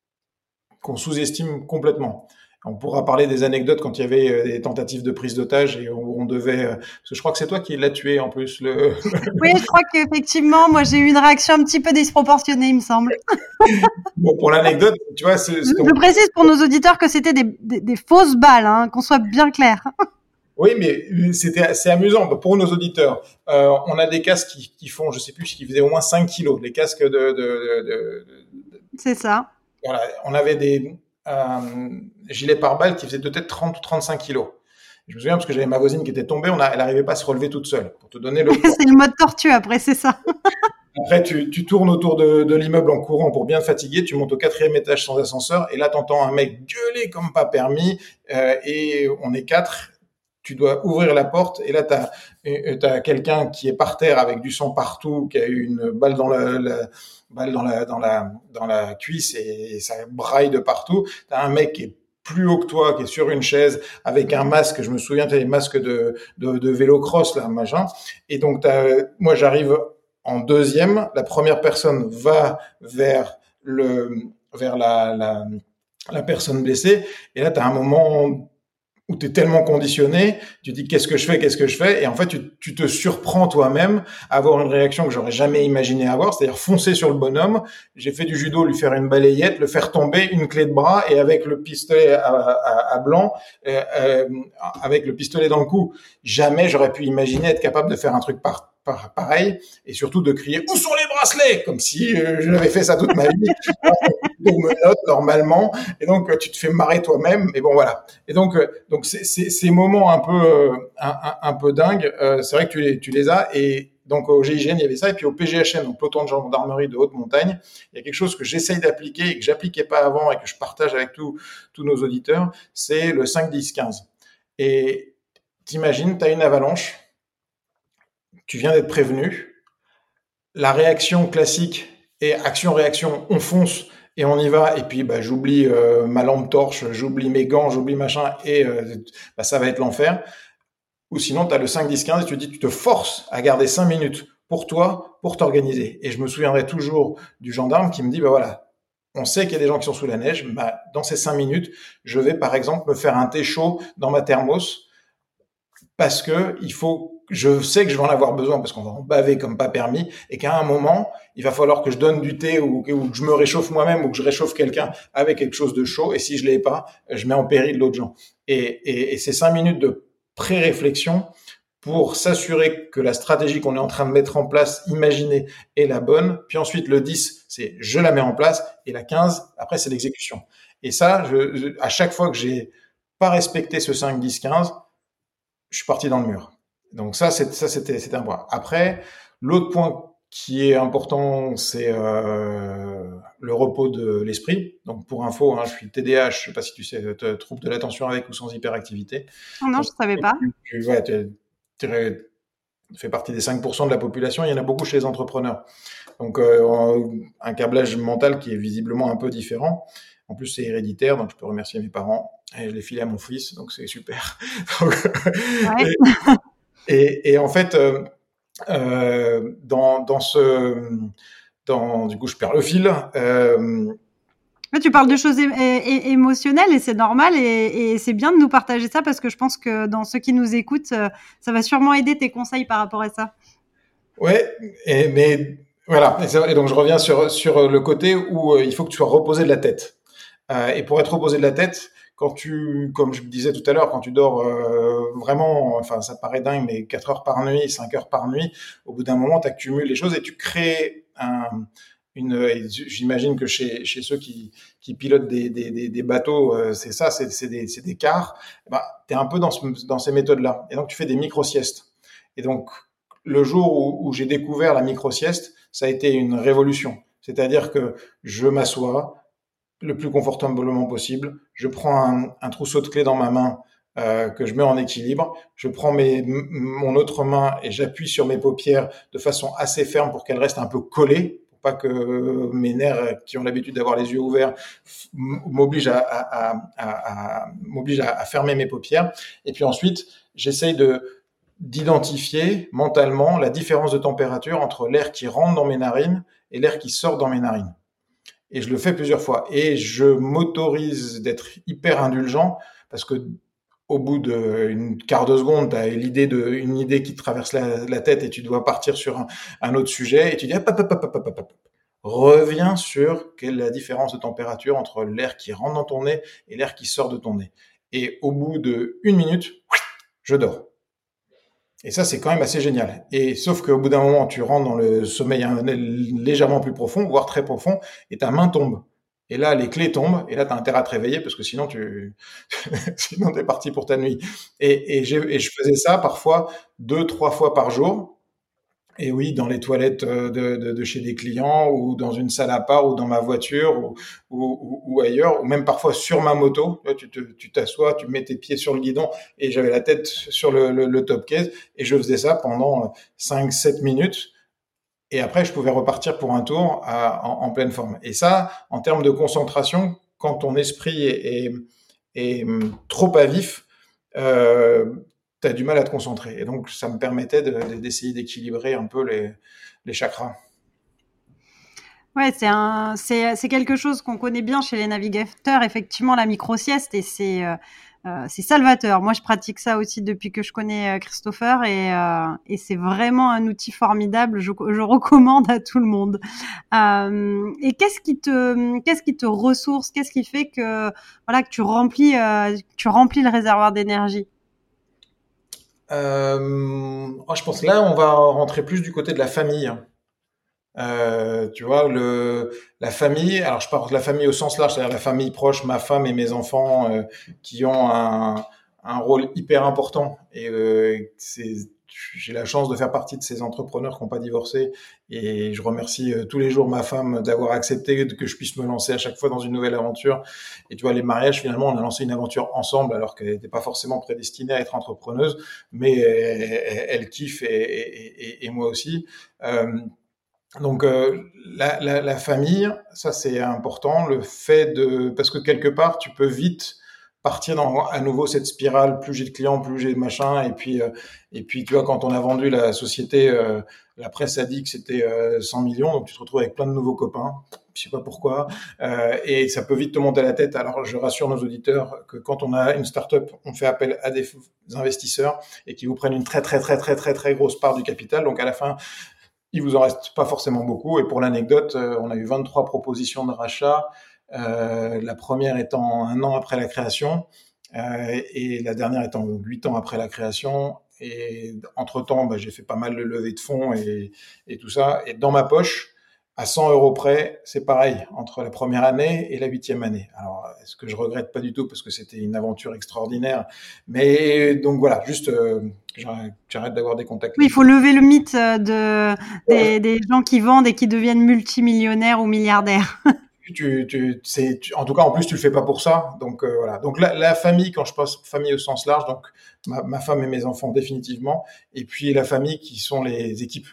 qu'on sous-estime complètement. On pourra parler des anecdotes quand il y avait euh, des tentatives de prise d'otage et on, on, devait. Euh, parce que je crois que c'est toi qui l'as tué en plus. Le... oui, je crois qu'effectivement, moi j'ai eu une réaction un petit peu disproportionnée, il me semble. bon, pour l'anecdote, tu vois. Je précise pour nos auditeurs que c'était des, des, des, fausses balles, hein, qu'on soit bien clair. Oui, mais c'était assez amusant pour nos auditeurs. Euh, on a des casques qui, qui, font, je sais plus, qui faisaient au moins 5 kilos, les casques de. de, de, de C'est ça. Voilà, on avait des euh, gilets pare-balles qui faisaient peut-être 30 ou 35 kilos. Je me souviens parce que j'avais ma voisine qui était tombée, on a, elle n'arrivait pas à se relever toute seule. Pour te donner le. c'est le mode tortue après, c'est ça. Après, tu, tu, tournes autour de, de l'immeuble en courant pour bien te fatiguer. Tu montes au quatrième étage sans ascenseur et là, t'entends un mec gueuler comme pas permis euh, et on est quatre tu dois ouvrir la porte et là tu as, as quelqu'un qui est par terre avec du sang partout, qui a eu une balle dans la, la balle dans la dans la dans la cuisse et, ça braille de partout. Tu as un mec qui est plus haut que toi, qui est sur une chaise avec un masque. Je me souviens, tu as les masques de, de, de vélo cross là, machin. Et donc moi j'arrive en deuxième. La première personne va vers le vers la, la, la personne blessée. Et là, tu as un moment où tu es tellement conditionné, tu dis qu'est-ce que je fais, qu'est-ce que je fais, et en fait tu, tu te surprends toi-même à avoir une réaction que j'aurais jamais imaginé avoir, c'est-à-dire foncer sur le bonhomme. J'ai fait du judo, lui faire une balayette, le faire tomber, une clé de bras, et avec le pistolet à, à, à blanc, euh, euh, avec le pistolet dans le cou, jamais j'aurais pu imaginer être capable de faire un truc par pareil, et surtout de crier où sont les bracelets? Comme si euh, je n'avais fait ça toute ma vie. Normalement, et donc tu te fais marrer toi-même. Et bon voilà. Et donc euh, donc ces moments un peu euh, un, peu dingues, euh, c'est vrai que tu les tu les as. Et donc au GIGN il y avait ça, et puis au PGHN, donc peloton de gendarmerie de haute montagne, il y a quelque chose que j'essaye d'appliquer et que j'appliquais pas avant et que je partage avec tous nos auditeurs, c'est le 5 10 15. Et t'imagines, tu as une avalanche tu viens d'être prévenu. La réaction classique est action-réaction, on fonce et on y va. Et puis, bah, j'oublie euh, ma lampe torche, j'oublie mes gants, j'oublie machin, et euh, bah, ça va être l'enfer. Ou sinon, tu as le 5, 10, 15 et tu dis, tu te forces à garder 5 minutes pour toi, pour t'organiser. Et je me souviendrai toujours du gendarme qui me dit, bah voilà, on sait qu'il y a des gens qui sont sous la neige, bah, dans ces 5 minutes, je vais par exemple me faire un thé chaud dans ma thermos parce que il faut, je sais que je vais en avoir besoin parce qu'on va en baver comme pas permis et qu'à un moment, il va falloir que je donne du thé ou, que je me réchauffe moi-même ou que je réchauffe quelqu'un avec quelque chose de chaud et si je l'ai pas, je mets en péril l'autre gens. Et, et, et ces cinq minutes de pré-réflexion pour s'assurer que la stratégie qu'on est en train de mettre en place, imaginer, est la bonne. Puis ensuite, le 10, c'est je la mets en place. Et la 15, après, c'est l'exécution. Et ça, à chaque fois que j'ai pas respecté ce 5, 10, 15, je suis parti dans le mur. Donc ça, c'était, un point. Après, l'autre point qui est important, c'est euh, le repos de l'esprit. Donc pour info, hein, je suis TDAH, je sais pas si tu sais, trouble de l'attention avec ou sans hyperactivité. Oh non, Donc, je savais pas. Tu, ouais, tu, tu, tu fais partie des 5% de la population, il y en a beaucoup chez les entrepreneurs. Donc euh, un câblage mental qui est visiblement un peu différent. En plus, c'est héréditaire, donc je peux remercier mes parents. Et je l'ai filé à mon fils, donc c'est super. ouais. et, et, et, en fait, euh, euh, dans, dans ce, dans, du coup, je perds le fil. Euh, tu parles de choses émotionnelles et c'est normal et, et c'est bien de nous partager ça parce que je pense que dans ceux qui nous écoutent, euh, ça va sûrement aider tes conseils par rapport à ça. Ouais, et, mais voilà. Et, donc je reviens sur sur le côté où il faut que tu sois reposé de la tête. et pour être reposé de la tête, quand tu, comme je disais tout à l'heure, quand tu dors euh, vraiment, enfin ça paraît dingue, mais 4 heures par nuit, 5 heures par nuit, au bout d'un moment, tu accumules les choses et tu crées un, une. J'imagine que chez, chez ceux qui, qui pilotent des, des, des bateaux, euh, c'est ça, c'est des, des cars. Bah, tu es un peu dans, ce, dans ces méthodes-là. Et donc tu fais des micro-siestes. Et donc le jour où, où j'ai découvert la micro-sieste, ça a été une révolution. C'est-à-dire que je m'assois, le plus confortablement possible. Je prends un, trousseau de clés dans ma main euh, que je mets en équilibre. Je prends mes, mon autre main et j'appuie sur mes paupières de façon assez ferme pour qu'elles restent un peu collées, pour pas que mes nerfs qui ont l'habitude d'avoir les yeux ouverts m'obligent à, à, à, à, à fermer mes paupières. Et puis ensuite, j'essaye de d'identifier mentalement la différence de température entre l'air qui rentre dans mes narines et l'air qui sort dans mes narines. Et je le fais plusieurs fois. Et je m'autorise d'être hyper indulgent parce que au bout d'une quart de seconde, tu as l'idée de, une idée qui te traverse la, tête et tu dois partir sur un, autre sujet et tu dis, hop, hop, hop, reviens sur quelle est la différence de température entre l'air qui rentre dans ton nez et l'air qui sort de ton nez. Et au bout de une minute, je dors. Et ça, c'est quand même assez génial. Et sauf qu'au bout d'un moment, tu rentres dans le sommeil légèrement plus profond, voire très profond, et ta main tombe. Et là, les clés tombent, et là, tu as intérêt à te réveiller parce que sinon, tu, sinon, t'es parti pour ta nuit. Et, et je faisais ça parfois deux, trois fois par jour. Et oui, dans les toilettes euh, de, chez des clients ou dans une salle à part ou dans ma voiture ou, ailleurs, ou même parfois sur ma moto. Tu t'assois, tu, mets tes pieds sur le guidon et j'avais la tête sur le, top case et je faisais ça pendant 5-7 minutes. Et après, je pouvais repartir pour un tour en, pleine forme. Et ça, en termes de concentration, quand ton esprit est hum, trop à vif, euh, tu as du mal à te concentrer. Et donc, ça me permettait d'essayer d'équilibrer un peu les, chakras. Ouais, c'est quelque chose qu'on connaît bien chez les navigateurs, effectivement, la micro-sieste, et c'est, euh, euh, salvateur. Moi, je pratique ça aussi depuis que je connais euh, Christopher, et, c'est vraiment un outil formidable. Je, recommande à tout le monde. Et qu'est-ce qui te, ressource? Qu'est-ce qui fait que, tu remplis, le réservoir d'énergie? Oh, je pense que là, on va rentrer plus du côté de la famille. Euh, tu vois, le, la famille, alors je parle de la famille au sens large, c'est-à-dire la famille proche, ma femme et mes enfants, euh, qui ont un, un, rôle hyper important. Et euh, c'est j'ai la chance de faire partie de ces entrepreneurs qui n'ont pas divorcé et je remercie euh, tous les jours ma femme d'avoir accepté que je puisse me lancer à chaque fois dans une nouvelle aventure. Et tu vois, les mariages, finalement, on a lancé une aventure ensemble alors qu'elle n'était pas forcément prédestinée à être entrepreneuse, mais elle, kiffe et, moi aussi. Euh, donc euh, la, la, famille, ça c'est important. Le fait de parce que quelque part tu peux vite partir dans à nouveau cette spirale. Plus j'ai de clients, plus j'ai de machin. Et puis, euh, et puis, tu vois, quand on a vendu la société, euh, la presse a dit que c'était 100 euh, millions, donc tu te retrouves avec plein de nouveaux copains. Je sais pas pourquoi. et ça peut vite te monter à la tête. Alors, je rassure nos auditeurs que quand on a une startup, on fait appel à des investisseurs et qui vous prennent une très, très, très, très, très, très grosse part du capital. Donc, à la fin, il vous en reste pas forcément beaucoup. Et pour l'anecdote, on a eu 23 propositions de rachat. Euh, la première étant un an après la création euh, et la dernière étant huit ans après la création. Et entre-temps, bah, j'ai fait pas mal de levées de fonds et, et, tout ça. Et dans ma poche, à 100 euros près, c'est pareil entre la première année et la huitième année. Alors, est-ce que je regrette pas du tout parce que c'était une aventure extraordinaire? Mais donc voilà, juste euh, j'arrête d'avoir des contacts. Oui, il faut lever le mythe de des, des, gens qui vendent et qui deviennent multimillionnaires ou milliardaires. tu, tu, c'est, en tout cas, en plus, tu le fais pas pour ça. Donc euh, voilà. Donc la, la, famille, quand je pense famille au sens large, donc ma, ma, femme et mes enfants définitivement, et puis la famille qui sont les équipes.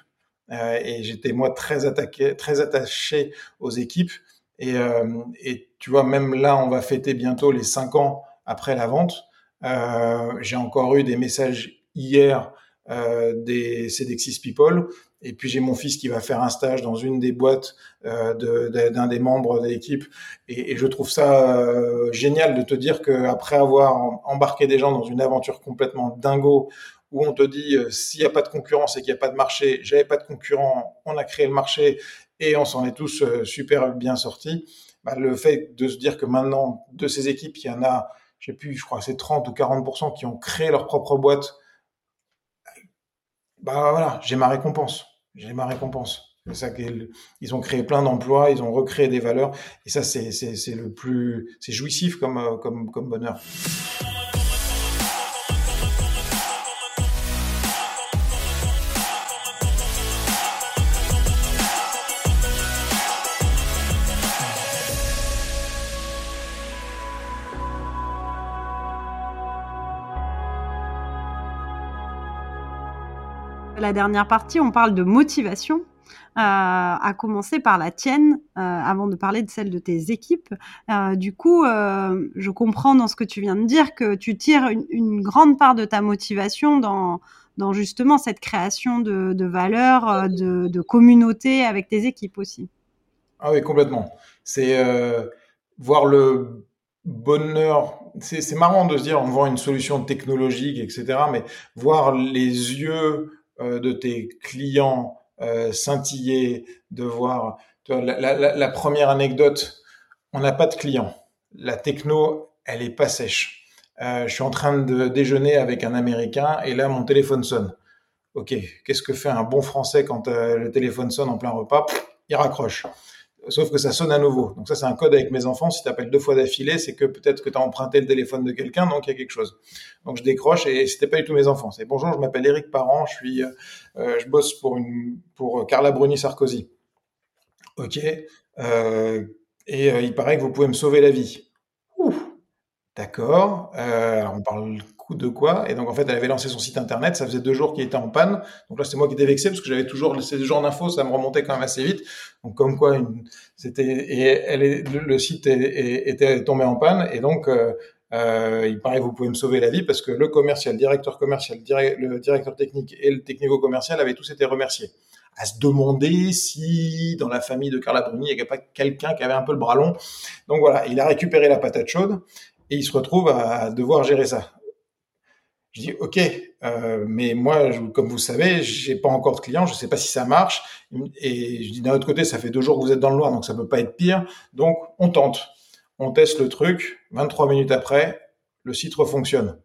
Euh, et j'étais moi très attaqué, très attaché aux équipes. Et, euh, et tu vois, même là, on va fêter bientôt les cinq ans après la vente. Euh, j'ai encore eu des messages hier euh, des Cedexis People. Et puis j'ai mon fils qui va faire un stage dans une des boîtes euh, d'un de, des membres de l'équipe. Et, je trouve ça euh, génial de te dire qu'après avoir embarqué des gens dans une aventure complètement dingo, où on te dit s'il n'y a pas de concurrence et qu'il n'y a pas de marché, j'avais pas de concurrent, on a créé le marché et on s'en est tous super bien sortis. Bah, le fait de se dire que maintenant, de ces équipes, il y en a, je sais plus, je crois c'est 30 ou 40% qui ont créé leur propre boîte, bah voilà, j'ai ma récompense. J'ai ma récompense. C'est ça ils ont créé plein d'emplois, ils ont recréé des valeurs, et ça c'est c'est le plus c'est jouissif comme euh, comme comme bonheur. Dernière partie, on parle de motivation, euh, à commencer par la tienne, euh, avant de parler de celle de tes équipes. Euh, du coup, je comprends dans ce que tu viens de dire que tu tires une, grande part de ta motivation dans, dans justement cette création de, valeur, de, communauté avec tes équipes aussi. Ah oui, complètement. C'est voir le bonheur. C'est marrant de se dire on vend une solution technologique, etc. Mais voir les yeux de tes clients euh, scintiller, de voir. la, première anecdote, on n'a pas de clients. La techno, elle est pas sèche. Euh, je suis en train de déjeuner avec un Américain et là, mon téléphone sonne. Ok, qu'est-ce que fait un bon Français quand le téléphone sonne en plein repas? Il raccroche sauf que ça sonne à nouveau. Donc ça, c'est un code avec mes enfants. Si tu appelles deux fois d'affilée, c'est que peut-être que tu as emprunté le téléphone de quelqu'un, donc il y a quelque chose. Donc je décroche et c'était pas du tout mes enfants. C'est bonjour, je m'appelle Eric Parent, je suis, euh, je bosse pour une, pour Carla Bruni Sarkozy. Ok. Euh, et euh, il paraît que vous pouvez me sauver la vie. D'accord. alors on parle de quoi. Et donc, en fait, elle avait lancé son site internet. Ça faisait deux jours qu'il était en panne. Donc là, c'est moi qui étais vexé parce que j'avais toujours ces genres d'infos. Ça me remontait quand même assez vite. Donc, comme quoi, c'était, et le, site était tombé en panne. Et donc, euh, euh, il paraît que vous pouvez me sauver la vie parce que le commercial, le directeur commercial, le directeur technique et le technico-commercial avaient tous été remerciés. À se demander si dans la famille de Carla Bruni, il n'y avait pas quelqu'un qui avait un peu le bras long. Donc voilà, il a récupéré la patate chaude et il se retrouve à devoir gérer ça. Je dis ok, euh, mais moi, comme vous savez, j'ai pas encore de clients, je sais pas si ça marche. Et je dis d'un autre côté, ça fait deux jours que vous êtes dans le noir, donc ça peut pas être pire. Donc on tente, on teste le truc. 23 minutes après, le site refonctionne.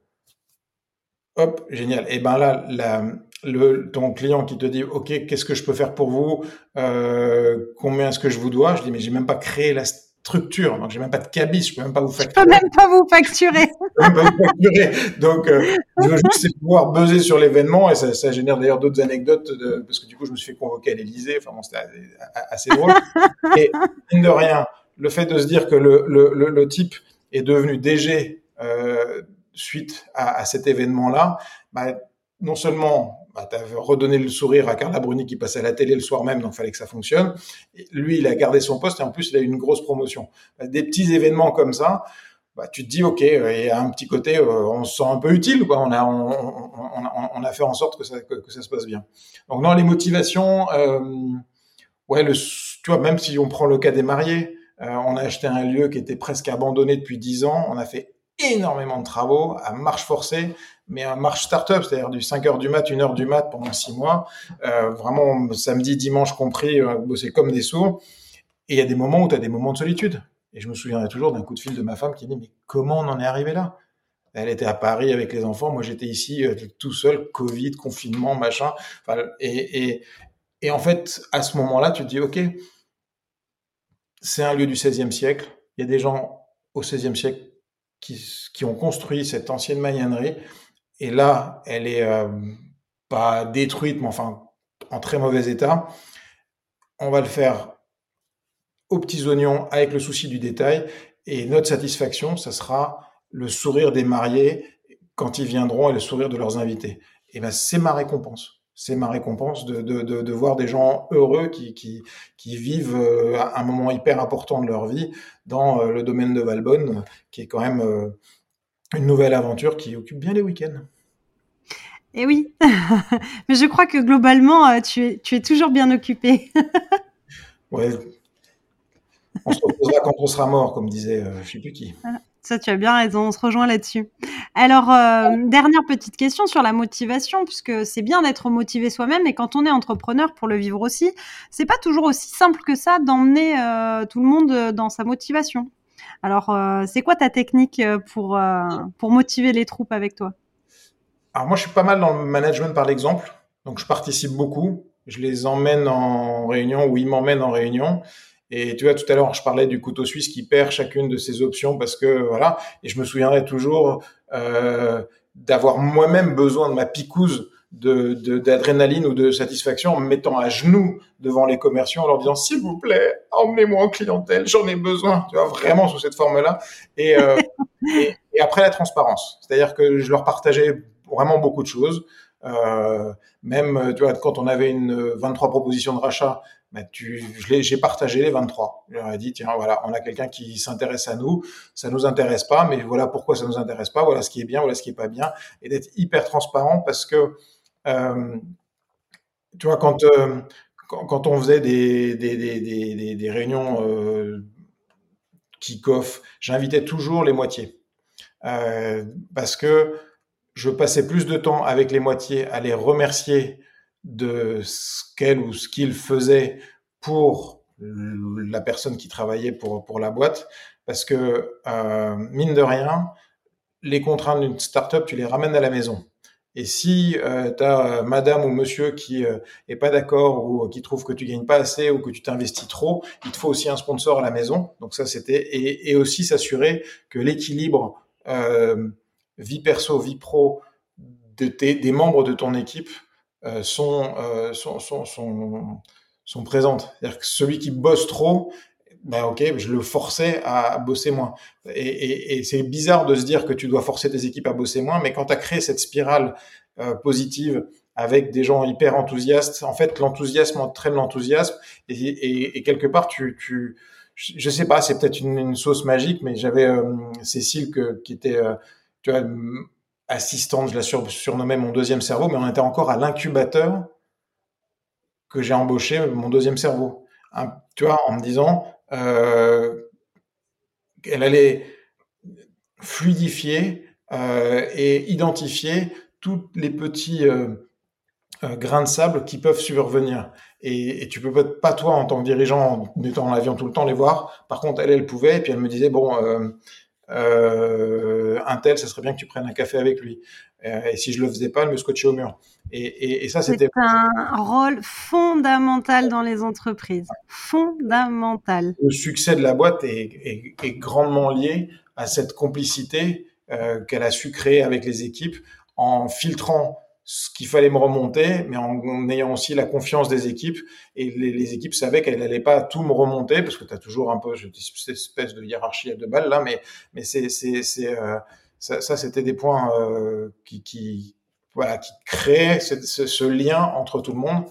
Hop, génial. Et ben là, la, le, ton client qui te dit, ok, qu'est-ce que je peux faire pour vous euh, Combien est-ce que je vous dois? Je dis, mais j'ai même pas créé la structure. Donc, j'ai même pas de cabis, je peux même pas vous facturer. Je peux même pas vous facturer. Donc, euh, je veux juste pouvoir buzzer sur l'événement et ça, ça génère d'ailleurs d'autres anecdotes de, parce que du coup, je me suis fait convoquer à l'Elysée. Enfin bon, c'était assez drôle. et mine de rien, le fait de se dire que le, le, le, type est devenu DG euh, suite à, à cet événement-là, bah, non seulement bah, tu as redonné le sourire à Carla Bruni qui passait à la télé le soir même, donc fallait que ça fonctionne. lui, il a gardé son poste et en plus, il a eu une grosse promotion. Bah, des petits événements comme ça, bah, tu te dis, OK, un petit côté, euh, on se sent un peu utile, quoi. On a, on, a fait en sorte que ça, que, ça se passe bien. Donc, non, les motivations, euh, ouais, le, tu vois, même si on prend le cas des mariés, euh, on a acheté un lieu qui était presque abandonné depuis dix ans, on a fait énormément de travaux à marche forcée, mais à marche start-up, c'est-à-dire du 5 heures du mat, 1 heure du mat pendant 6 mois, euh, vraiment samedi, dimanche compris, bosser comme des sourds. Et il y a des moments où tu as des moments de solitude. Et je me souviendrai toujours d'un coup de fil de ma femme qui dit, mais comment on en est arrivé là? Elle était à Paris avec les enfants, moi j'étais ici euh, tout seul, Covid, confinement, machin. Et, en fait, à ce moment-là, tu te dis, OK, c'est un lieu du 16e siècle, il y a des gens au 16e siècle qui, ont construit cette ancienne magnanerie. Et là, elle est euh, pas détruite, mais enfin en très mauvais état. On va le faire aux petits oignons avec le souci du détail. Et notre satisfaction, ça sera le sourire des mariés quand ils viendront et le sourire de leurs invités. Et ben, c'est ma récompense c'est ma récompense de, de, de, de, voir des gens heureux qui, qui, qui vivent euh, un moment hyper important de leur vie dans euh, le domaine de Valbonne, qui est quand même euh, une nouvelle aventure qui occupe bien les week-ends. Eh oui, mais je crois que globalement, tu es, tu es toujours bien occupé. ouais, on se reposera quand on sera mort, comme disait je ne sais plus qui. Ça, tu as bien raison, on se rejoint là-dessus. Alors, euh, dernière petite question sur la motivation, puisque c'est bien d'être motivé soi-même, mais quand on est entrepreneur pour le vivre aussi, c'est pas toujours aussi simple que ça d'emmener euh, tout le monde dans sa motivation. Alors, euh, c'est quoi ta technique pour, pour motiver les troupes avec toi? Alors, moi, je suis pas mal dans le management par l'exemple, donc je participe beaucoup. Je les emmène en réunion ou ils m'emmènent en réunion. Et tu vois, tout à l'heure, je parlais du couteau suisse qui perd chacune de ses options parce que voilà. Et je me souviendrai toujours euh, d'avoir moi-même besoin de ma picouse de d'adrénaline ou de satisfaction en me mettant à genoux devant les commerciaux en leur disant s'il vous plaît emmenez-moi en clientèle j'en ai besoin. Tu vois vraiment sous cette forme là et, euh, et, et, après la transparence. C'est-à-dire que je leur partageais vraiment beaucoup de choses. Euh, même tu vois quand on avait une 23 propositions de rachat bah, j'ai partagé les 23. Je leur ai dit, tiens, voilà, on a quelqu'un qui s'intéresse à nous, ça nous intéresse pas, mais voilà pourquoi ça nous intéresse pas, voilà ce qui est bien, voilà ce qui est pas bien, et d'être hyper transparent parce que, euh, tu vois, quand, euh, quand, on faisait des, des, des, des, des réunions euh, kick-off, j'invitais toujours les moitiés. Euh, parce que je passais plus de temps avec les moitiés à les remercier de ce qu'elle ou ce qu'il faisait pour la personne qui travaillait pour, pour la boîte. Parce que, euh, mine de rien, les contraintes d'une startup, tu les ramènes à la maison. Et si euh, tu as madame ou monsieur qui euh, est pas d'accord ou qui trouve que tu gagnes pas assez ou que tu t'investis trop, il te faut aussi un sponsor à la maison. Donc ça, c'était et, et aussi s'assurer que l'équilibre euh, vie perso, vie pro de tes, des membres de ton équipe euh, sont, euh, sont, sont, sont, sont, présentes. C'est-à-dire que celui qui bosse trop, ben ok, je le forçais à bosser moins. Et, et, et c'est bizarre de se dire que tu dois forcer tes équipes à bosser moins, mais quand tu as créé cette spirale euh, positive avec des gens hyper enthousiastes, en fait, l'enthousiasme entraîne l'enthousiasme, et, et, quelque part, tu, tu, je sais pas, c'est peut-être une, une, sauce magique, mais j'avais Cécile que, qui était, tu vois, assistante, je la surnommais mon deuxième cerveau, mais on était encore à l'incubateur que j'ai embauché mon deuxième cerveau. tu vois, en me disant, euh, qu'elle allait fluidifier euh, et identifier tous les petits euh, grains de sable qui peuvent survenir. Et, et, tu peux pas, toi, en tant que dirigeant, en étant dans l'avion tout le temps, les voir. Par contre, elle, elle pouvait. Et puis elle me disait, bon, euh, un tel, ça serait bien que tu prennes un café avec lui. Euh, et si je le faisais pas, elle me scotchait au mur. Et, et, et ça, c'était un rôle fondamental dans les entreprises, fondamental. Le succès de la boîte est, est, est grandement lié à cette complicité euh, qu'elle a su créer avec les équipes en filtrant ce qu'il fallait me remonter, mais en, ayant aussi la confiance des équipes. Et les, équipes savaient qu'elles n'allaient pas tout me remonter, parce que tu as toujours un peu cette espèce de hiérarchie à deux balles là, mais, mais c'est, c'est, c'est, euh, ça, ça c'était des points euh, qui, qui, voilà, qui créaient ce, ce, ce, lien entre tout le monde.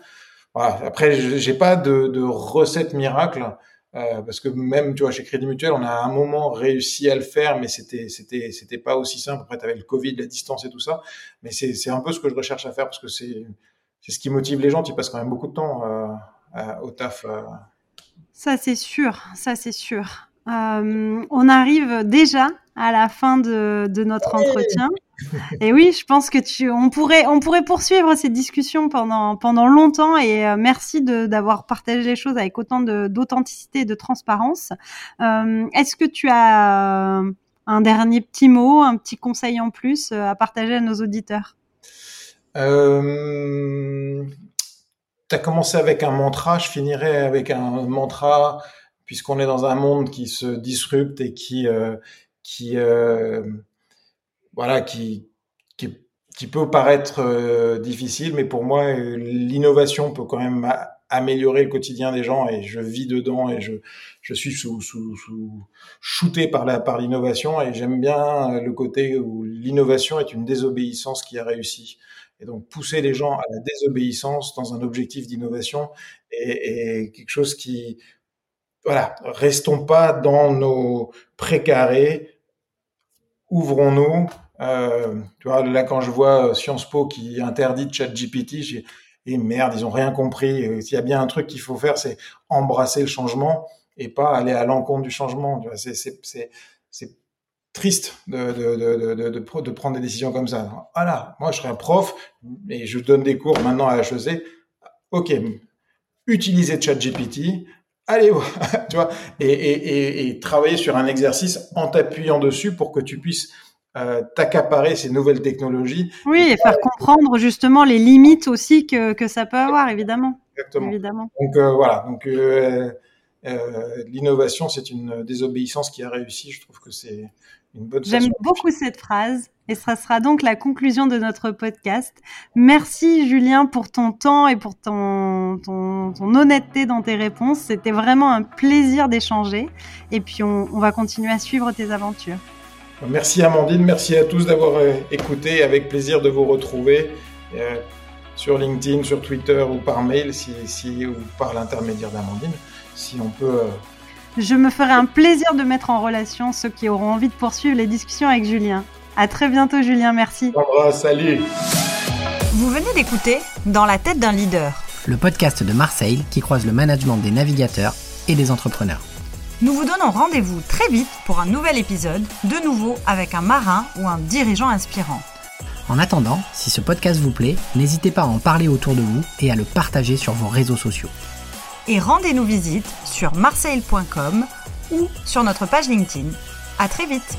Voilà. Après, j'ai pas de, de recette miracle. Euh, parce que même, tu vois, chez Crédit Mutuel, on a à un moment réussi à le faire, mais c'était, c'était, c'était pas aussi simple. Après, tu avais le Covid, la distance et tout ça. Mais c'est, c'est un peu ce que je recherche à faire parce que c'est, c'est ce qui motive les gens. Tu passes quand même beaucoup de temps euh, au taf. Euh. Ça, c'est sûr. Ça, c'est sûr. Euh, on arrive déjà à la fin de, de notre entretien. Et oui, je pense que tu, on pourrait, on pourrait poursuivre ces discussions pendant pendant longtemps. Et euh, merci d'avoir partagé les choses avec autant d'authenticité et de transparence. Euh, Est-ce que tu as euh, un dernier petit mot, un petit conseil en plus euh, à partager à nos auditeurs? Euh, Tu as commencé avec un mantra, je finirai avec un mantra puisqu'on est dans un monde qui se disrupte et qui euh, qui euh, voilà qui, qui, peut paraître euh, difficile, mais pour moi l'innovation peut quand même améliorer le quotidien des gens et je vis dedans et je je suis sous, sous shooté par la par l'innovation et j'aime bien le côté où l'innovation est une désobéissance qui a réussi. Et donc pousser les gens à la désobéissance dans un objectif d'innovation est, est, quelque chose qui voilà, restons pas dans nos précarés, ouvrons-nous. Euh, tu vois, là, quand je vois Sciences Po qui interdit ChatGPT, j'ai et merde, ils ont rien compris. S'il y a bien un truc qu'il faut faire, c'est embrasser le changement et pas aller à l'encontre du changement. C'est, triste de, de, de, de, de, prendre des décisions comme ça. Voilà, moi je serais un prof et je donne des cours maintenant à HEC. Ok, utilisez ChatGPT, allez, tu vois, et, et, et, travailler sur un exercice en t'appuyant dessus pour que tu puisses euh, t'accaparer ces nouvelles technologies. Oui, et, faire comprendre justement les limites aussi que, que ça peut avoir, évidemment. Exactement. Évidemment. Donc euh, voilà, donc euh, l'innovation, c'est une désobéissance qui a réussi. Je trouve que c'est une bonne. J'aime beaucoup cette phrase. Et ce sera donc la conclusion de notre podcast. Merci Julien pour ton temps et pour ton, ton, ton honnêteté dans tes réponses. C'était vraiment un plaisir d'échanger. Et puis on, on, va continuer à suivre tes aventures. Merci Amandine, merci à tous d'avoir euh, écouté. Avec plaisir de vous retrouver euh, sur LinkedIn, sur Twitter ou par mail, si, si ou par l'intermédiaire d'Amandine si on peut. Euh, Je me ferai un plaisir de mettre en relation ceux qui auront envie de poursuivre les discussions avec Julien. À très bientôt, Julien. Merci. Au salut. Vous venez d'écouter Dans la tête d'un leader, le podcast de Marseille qui croise le management des navigateurs et des entrepreneurs. Nous vous donnons rendez-vous très vite pour un nouvel épisode, de nouveau avec un marin ou un dirigeant inspirant. En attendant, si ce podcast vous plaît, n'hésitez pas à en parler autour de vous et à le partager sur vos réseaux sociaux et rendez-nous visite sur marseille.com ou sur notre page LinkedIn. À très vite!